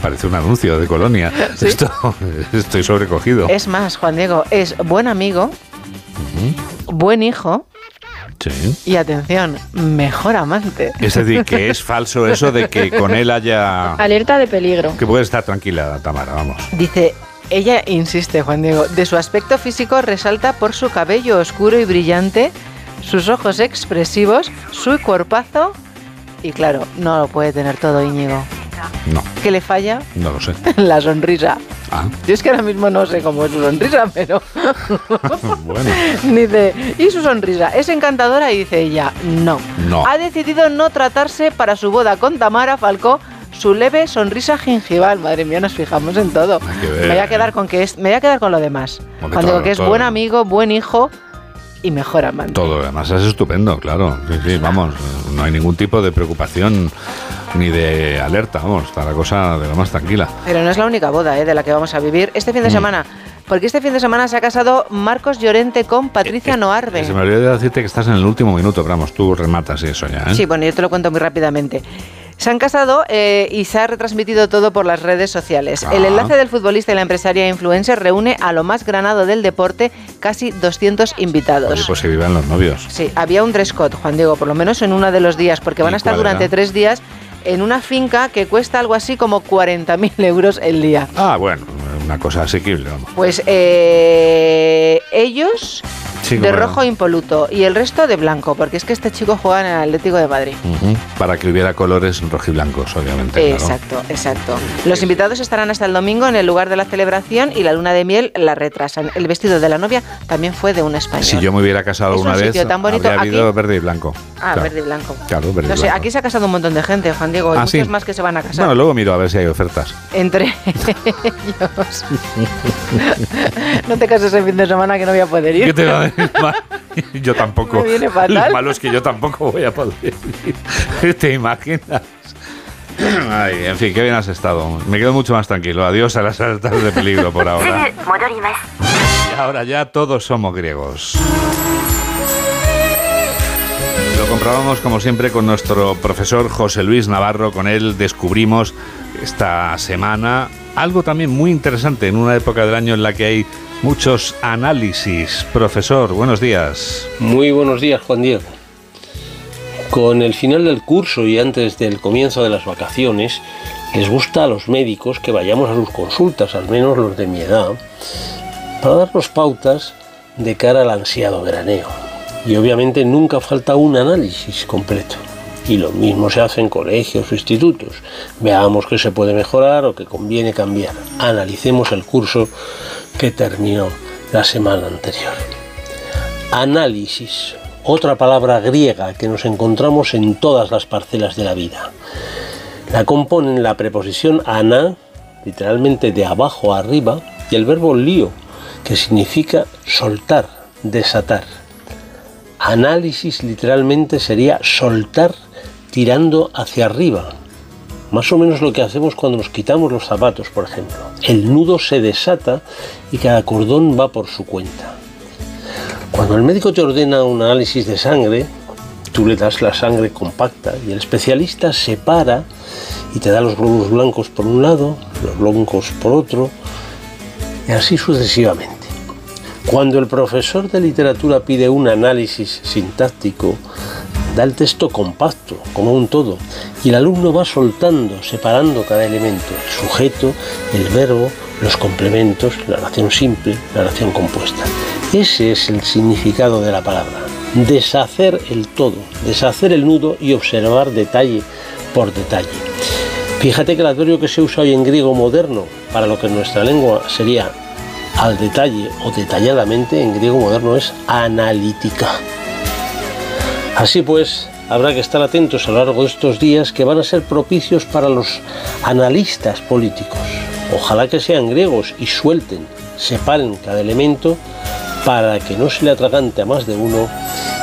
Parece un anuncio de colonia. Sí. Esto, estoy sobrecogido. Es más, Juan Diego, es buen amigo, buen hijo Sí. y atención, mejor amante. Es decir, que es falso eso de que con él haya... Alerta de peligro. Que puede estar tranquila, Tamara, vamos. Dice, ella insiste, Juan Diego, de su aspecto físico resalta por su cabello oscuro y brillante, sus ojos expresivos, su cuerpazo y claro, no lo puede tener todo Íñigo. No, ¿Qué le falla? no lo sé. La sonrisa. Ah, Yo es que ahora mismo no sé cómo es su sonrisa, pero bueno. dice, ¿y su sonrisa? ¿Es encantadora? Y dice ella, no. No. Ha decidido no tratarse para su boda con Tamara Falcó su leve sonrisa gingival. Madre mía, nos fijamos en todo. ver. Me voy a quedar con que es, me voy a quedar con lo demás. Cuando digo que es todo. buen amigo, buen hijo y mejor amante. Todo lo demás es estupendo, claro. Sí, sí, vamos, no hay ningún tipo de preocupación ni de alerta, vamos, está la cosa de lo más tranquila. Pero no es la única boda eh, de la que vamos a vivir este fin de Mm. semana. Porque este fin de semana se ha casado Marcos Llorente con Patricia Noarbe. Se me olvidó decirte que estás en el último minuto, pero vamos, tú rematas eso ya, ¿eh? Sí, bueno, yo te lo cuento muy rápidamente. Se han casado eh, y se ha retransmitido todo por las redes sociales. El Ah. enlace del futbolista y la empresaria influencer reúne a lo más granado del deporte casi 200 invitados. Oye, pues que vivan los novios. Sí, había un dress code, Juan Diego, por lo menos en uno de los días, porque van ¿Y a estar durante era? tres días en una finca que cuesta algo así como 40.000 euros el día. Ah, bueno, una cosa asequible, vamos. Pues eh, ellos Sí, de rojo impoluto y el resto de blanco, porque es que este chico juega en el Atlético de Madrid. Para que hubiera colores rojiblancos, obviamente. claro. Exacto, exacto. Los invitados estarán hasta el domingo en el lugar de la celebración y la luna de miel la retrasan. El vestido de la novia también fue de un español. Si yo me hubiera casado Es un una vez, sitio tan bonito. habría habido Aquí- verde y blanco. Ah, Claro. verde y blanco. Claro, verde y No sé, blanco. aquí se ha casado un montón de gente, Juan Diego, y Ah, muchos ¿sí? más que se van a casar. Bueno, luego miro a ver si hay ofertas. Entre ellos. no te cases el fin de semana que no voy a poder ir. ¿Qué te va a Yo tampoco. Me viene fatal. Lo malo es que yo tampoco voy a poder ir. ¿Te imaginas? Ay, en fin, qué bien has estado. Me quedo mucho más tranquilo. Adiós a las alertas de peligro por ahora. Y ahora ya todos somos griegos. Lo comprobamos como siempre con nuestro profesor José Luis Navarro. Con él descubrimos esta semana algo también muy interesante en una época del año en la que hay muchos análisis. Profesor, buenos días. Muy buenos días, Juan Diego. Con el final del curso y antes del comienzo de las vacaciones, les gusta a los médicos que vayamos a sus consultas, al menos los de mi edad, para darnos pautas de cara al ansiado veraneo. Y obviamente nunca falta un análisis completo. Y lo mismo se hace en colegios o institutos. Veamos qué se puede mejorar o qué conviene cambiar. Analicemos el curso que terminó la semana anterior. Análisis, otra palabra griega que nos encontramos en todas las parcelas de la vida. La componen la preposición ana, literalmente de abajo a arriba, y el verbo lío, que significa soltar, desatar. Análisis literalmente sería soltar tirando hacia arriba. Más o menos lo que hacemos cuando nos quitamos los zapatos, por ejemplo. El nudo se desata y cada cordón va por su cuenta. Cuando el médico te ordena un análisis de sangre, tú le das la sangre compacta y el especialista separa y te da los glóbulos blancos por un lado, los blancos por otro, y así sucesivamente. Cuando el profesor de literatura pide un análisis sintáctico, da el texto compacto, como un todo, y el alumno va soltando, separando cada elemento, el sujeto, el verbo, los complementos, la oración simple, la oración compuesta. Ese es el significado de la palabra. Deshacer el todo, deshacer el nudo y observar detalle por detalle. Fíjate que el adverbio que se usa hoy en griego moderno para lo que en nuestra lengua sería al detalle o detalladamente en griego moderno es analítica. Así pues, habrá que estar atentos a lo largo de estos días que van a ser propicios para los analistas políticos. Ojalá que sean griegos y suelten, separen cada elemento para que no se le atragante a más de uno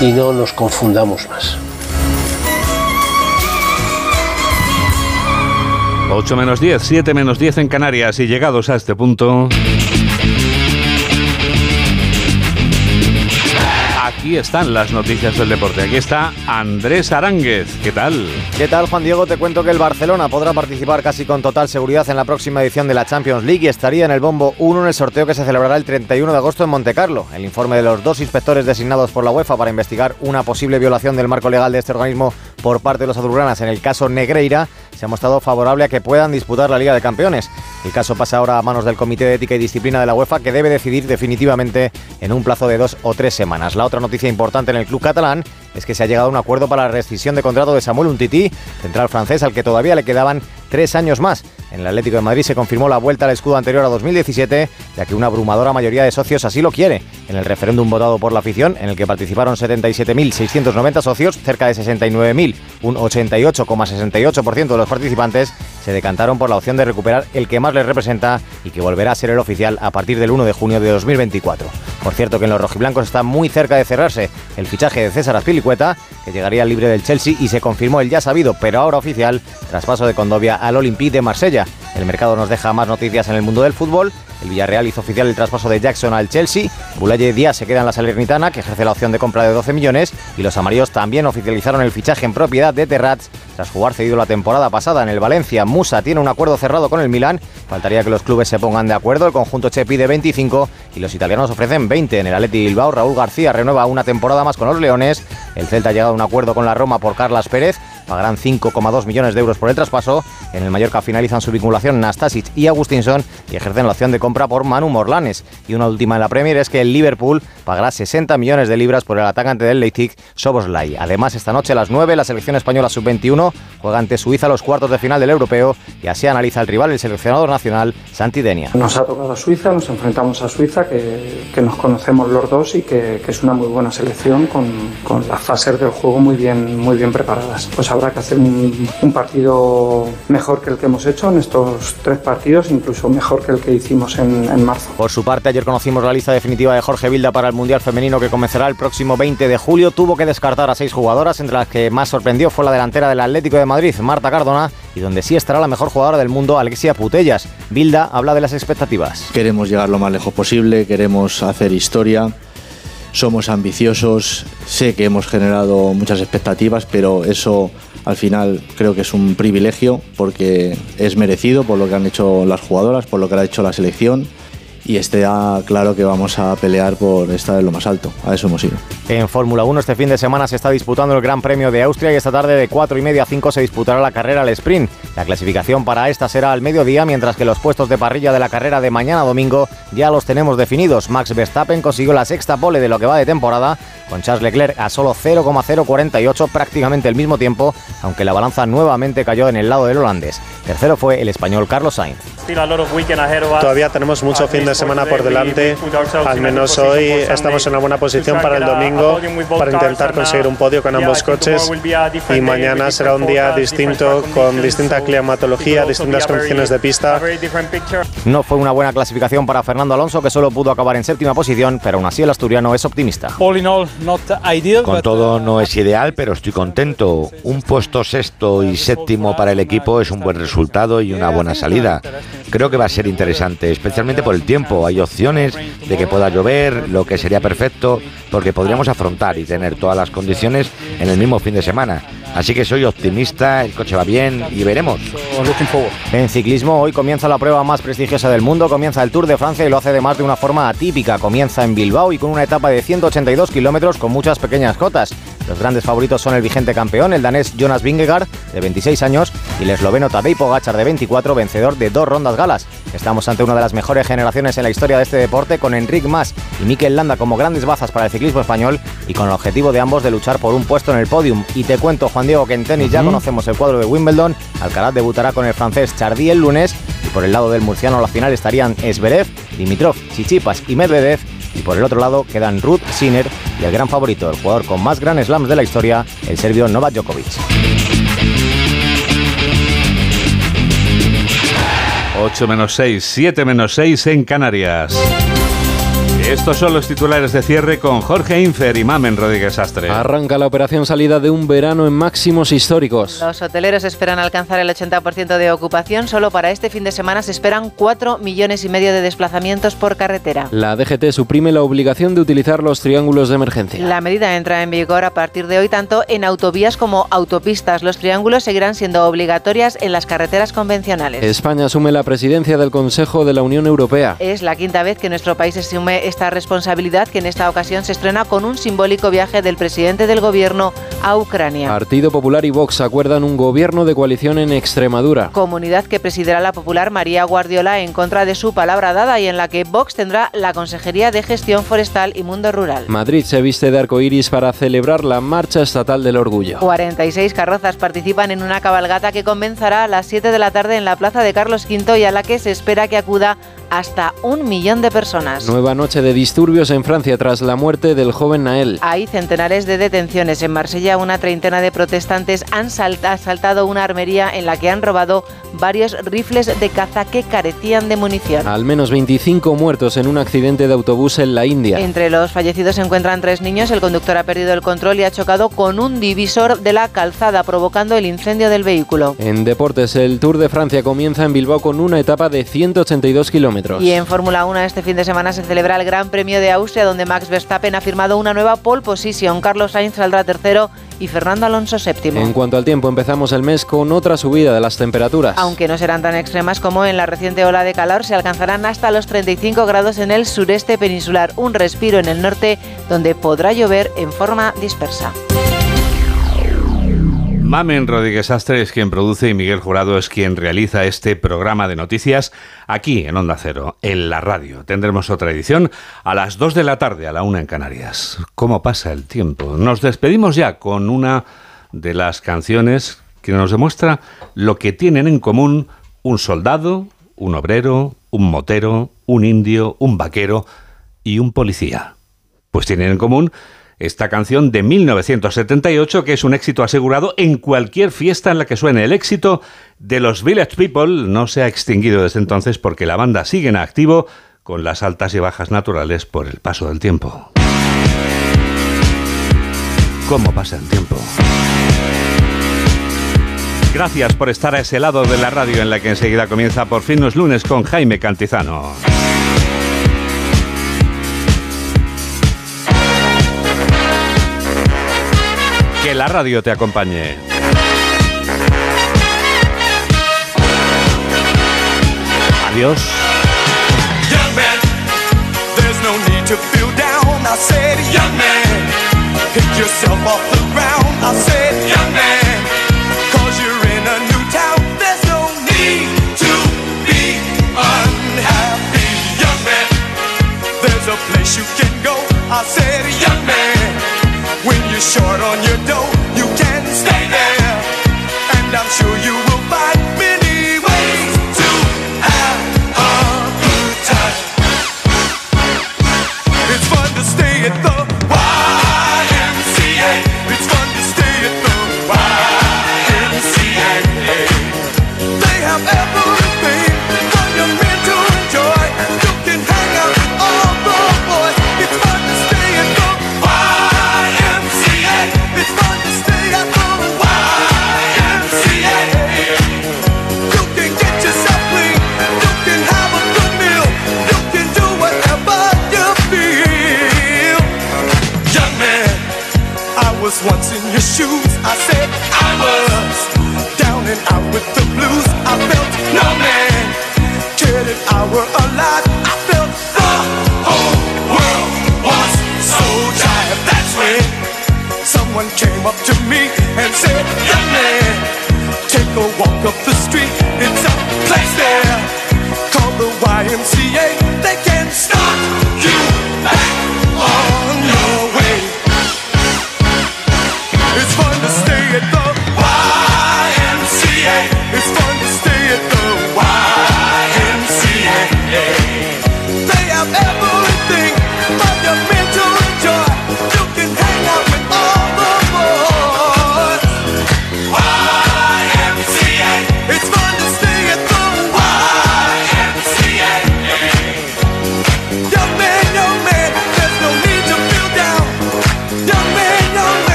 y no nos confundamos más. 8 menos 10, 7 menos 10 en Canarias y llegados a este punto... Aquí están las noticias del deporte. Aquí está Andrés Aránguez. ¿Qué tal? ¿Qué tal, Juan Diego? Te cuento que el Barcelona podrá participar casi con total seguridad en la próxima edición de la Champions League y estaría en el bombo 1 en el sorteo que se celebrará el 31 de agosto en Montecarlo. El informe de los dos inspectores designados por la UEFA para investigar una posible violación del marco legal de este organismo por parte de los azulgranas en el caso Negreira se ha mostrado favorable a que puedan disputar la Liga de Campeones. El caso pasa ahora a manos del Comité de Ética y Disciplina de la UEFA, que debe decidir definitivamente en un plazo de dos o tres semanas. La otra noticia importante en el club catalán es que se ha llegado a un acuerdo para la rescisión de contrato de Samuel Untiti, central francés al que todavía le quedaban tres años más. En el Atlético de Madrid se confirmó la vuelta al escudo anterior a 2017, ya que una abrumadora mayoría de socios así lo quiere. En el referéndum votado por la afición, en el que participaron 77.690 socios, cerca de 69.000, un 88,68% de los participantes, se decantaron por la opción de recuperar el que más les representa y que volverá a ser el oficial a partir del 1 de junio de 2024. Por cierto que en los rojiblancos está muy cerca de cerrarse el fichaje de César Azpilicueta, que llegaría libre del Chelsea y se confirmó el ya sabido, pero ahora oficial, traspaso de Condovia al Olympique de Marsella. El mercado nos deja más noticias en el mundo del fútbol. El Villarreal hizo oficial el traspaso de Jackson al Chelsea. Bulaye Díaz se queda en la Salernitana, que ejerce la opción de compra de 12 millones. Y los amarillos también oficializaron el fichaje en propiedad de Terrats tras jugar cedido la temporada pasada en el Valencia. Musa tiene un acuerdo cerrado con el Milán. Faltaría que los clubes se pongan de acuerdo. El conjunto Che pide 25 y los italianos ofrecen 20. En el Atleti Bilbao, Raúl García renueva una temporada más con los Leones. El Celta ha llegado a un acuerdo con la Roma por Carlas Pérez. Pagarán 5,2 millones de euros por el traspaso. En el Mallorca finalizan su vinculación Nastasic y Agustinson y ejercen la opción de compra por Manu Morlanes. Y una última en la Premier es que el Liverpool pagará 60 millones de libras por el atacante del Leipzig, Soboslai. Además, esta noche a las 9 la selección española sub-21 juega ante Suiza los cuartos de final del europeo y así analiza el rival, el seleccionador nacional, Santi Denia. Nos ha tocado a Suiza, nos enfrentamos a Suiza, que, que nos conocemos los dos y que, que, es una muy buena selección con, con las fases del juego muy bien, muy bien preparadas. Pues habrá que hacer un, un, partido mejor que el que hemos hecho en estos tres partidos, incluso mejor que el que hicimos en, en marzo. Por su parte, ayer conocimos la lista definitiva de Jorge Vilda para el Mundial Femenino que comenzará el próximo 20 de julio. Tuvo que descartar a seis jugadoras, entre las que más sorprendió fue la delantera del Atlético de Madrid, Marta Cardona, y donde sí estará la mejor jugadora del mundo, Alexia Putellas. Vilda habla de las expectativas. Queremos llegar lo más lejos posible, queremos hacer historia somos ambiciosos, sé que hemos generado muchas expectativas, pero eso al final creo que es un privilegio porque es merecido por lo que han hecho las jugadoras, por lo que ha hecho la selección y está claro que vamos a pelear por estar en lo más alto. A eso hemos ido. En Fórmula 1 este fin de semana se está disputando el Gran Premio de Austria y esta tarde de 4 y media a 5 se disputará la carrera al sprint. La clasificación para esta será al mediodía, mientras que los puestos de parrilla de la carrera de mañana domingo ya los tenemos definidos. Max Verstappen consiguió la sexta pole de lo que va de temporada, con Charles Leclerc a solo 0,048, prácticamente el mismo tiempo, aunque la balanza nuevamente cayó en el lado del holandés. Tercero fue el español Carlos Sainz. Todavía tenemos mucho fin de semana por delante. Al menos hoy estamos en una buena posición para el domingo para intentar conseguir un podio con ambos coches. Y mañana será un día distinto con distinta climatología, distintas condiciones de pista. No fue una buena clasificación para Fernando Alonso, que solo pudo acabar en séptima posición, pero aún así el asturiano es optimista. Con todo no es ideal, pero estoy contento. Un puesto sexto y séptimo para el equipo es un buen resultado y una buena salida. Creo que va a ser interesante, especialmente por el tiempo. Hay opciones de que pueda llover, lo que sería perfecto, porque podríamos afrontar y tener todas las condiciones en el mismo fin de semana. Así que soy optimista, el coche va bien y veremos. En ciclismo, hoy comienza la prueba más prestigiosa del mundo, comienza el Tour de Francia y lo hace además de una forma atípica. Comienza en Bilbao y con una etapa de 182 kilómetros con muchas pequeñas cotas. Los grandes favoritos son el vigente campeón, el danés Jonas Vingegaard, de 26 años, y el esloveno Tadej Pogacar, de 24, vencedor de dos rondas galas. Estamos ante una de las mejores generaciones en la historia de este deporte, con Enric Mas y Mikel Landa como grandes bazas para el ciclismo español y con el objetivo de ambos de luchar por un puesto en el podium. Y te cuento, Juan Diego, que en tenis ya conocemos el cuadro de Wimbledon. Alcaraz debutará con el francés Chardy el lunes y por el lado del murciano a la final estarían Esberev, Dimitrov, Chichipas y Medvedev y por el otro lado quedan Ruth Sinner y el gran favorito, el jugador con más Grand Slams de la historia, el serbio Novak Djokovic. 8 menos 6, 7 menos 6 en Canarias. Estos son los titulares de cierre con Jorge Infer y Mamen Rodríguez Astre. Arranca la operación salida de un verano en máximos históricos. Los hoteleros esperan alcanzar el 80% de ocupación. Solo para este fin de semana se esperan 4 millones y medio de desplazamientos por carretera. La DGT suprime la obligación de utilizar los triángulos de emergencia. La medida entra en vigor a partir de hoy tanto en autovías como autopistas. Los triángulos seguirán siendo obligatorias en las carreteras convencionales. España asume la presidencia del Consejo de la Unión Europea. Es la quinta vez que nuestro país asume esta responsabilidad que en esta ocasión se estrena con un simbólico viaje del presidente del gobierno a Ucrania. Partido Popular y Vox acuerdan un gobierno de coalición en Extremadura. Comunidad que presidirá la popular María Guardiola en contra de su palabra dada y en la que Vox tendrá la Consejería de Gestión Forestal y Mundo Rural. Madrid se viste de arcoíris para celebrar la Marcha Estatal del Orgullo. 46 carrozas participan en una cabalgata que comenzará a las 7 de la tarde en la Plaza de Carlos V y a la que se espera que acuda hasta un millón de personas. Nueva noche de disturbios en Francia tras la muerte del joven Nael. Hay centenares de detenciones. En Marsella una treintena de protestantes han asaltado una armería en la que han robado varios rifles de caza que carecían de munición. Al menos 25 muertos en un accidente de autobús en la India. Entre los fallecidos se encuentran tres niños. El conductor ha perdido el control y ha chocado con un divisor de la calzada, provocando el incendio del vehículo. En deportes, el Tour de Francia comienza en Bilbao con una etapa de 182 kilómetros. Y en Fórmula 1 este fin de semana se celebra el Gran Premio de Austria, donde Max Verstappen ha firmado una nueva pole position. Carlos Sainz saldrá tercero y Fernando Alonso séptimo. En cuanto al tiempo, empezamos el mes con otra subida de las temperaturas. Aunque no serán tan extremas como en la reciente ola de calor, se alcanzarán hasta los 35 grados en el sureste peninsular. Un respiro en el norte, donde podrá llover en forma dispersa. Mamen Rodríguez Astre es quien produce y Miguel Jurado es quien realiza este programa de noticias aquí en Onda Cero, en la radio. Tendremos otra edición a las 2 de la tarde, a la 1 en Canarias. ¿Cómo pasa el tiempo? Nos despedimos ya con una de las canciones que nos demuestra lo que tienen en común un soldado, un obrero, un motero, un indio, un vaquero y un policía. Pues tienen en común esta canción de 1978 que es un éxito asegurado en cualquier fiesta en la que suene. El éxito de los Village People no se ha extinguido desde entonces porque la banda sigue en activo con las altas y bajas naturales por el paso del tiempo. ¿Cómo pasa el tiempo? Gracias por estar a ese lado de la radio en la que enseguida comienza por fin los lunes con Jaime Cantizano. Que la radio te acompañe. Adiós. Young man, there's no need to feel down. I said, young man, pick yourself off the ground. I said, young man, cause you're in a new town. There's no need to be unhappy. Young man, there's a place you can go. I said, short on your dough, you can't stay there. And I'm sure you your shoes. I said I was down and out with the blues. I felt no man cared if I were alive. I felt the whole world was so tired. That's when someone came up to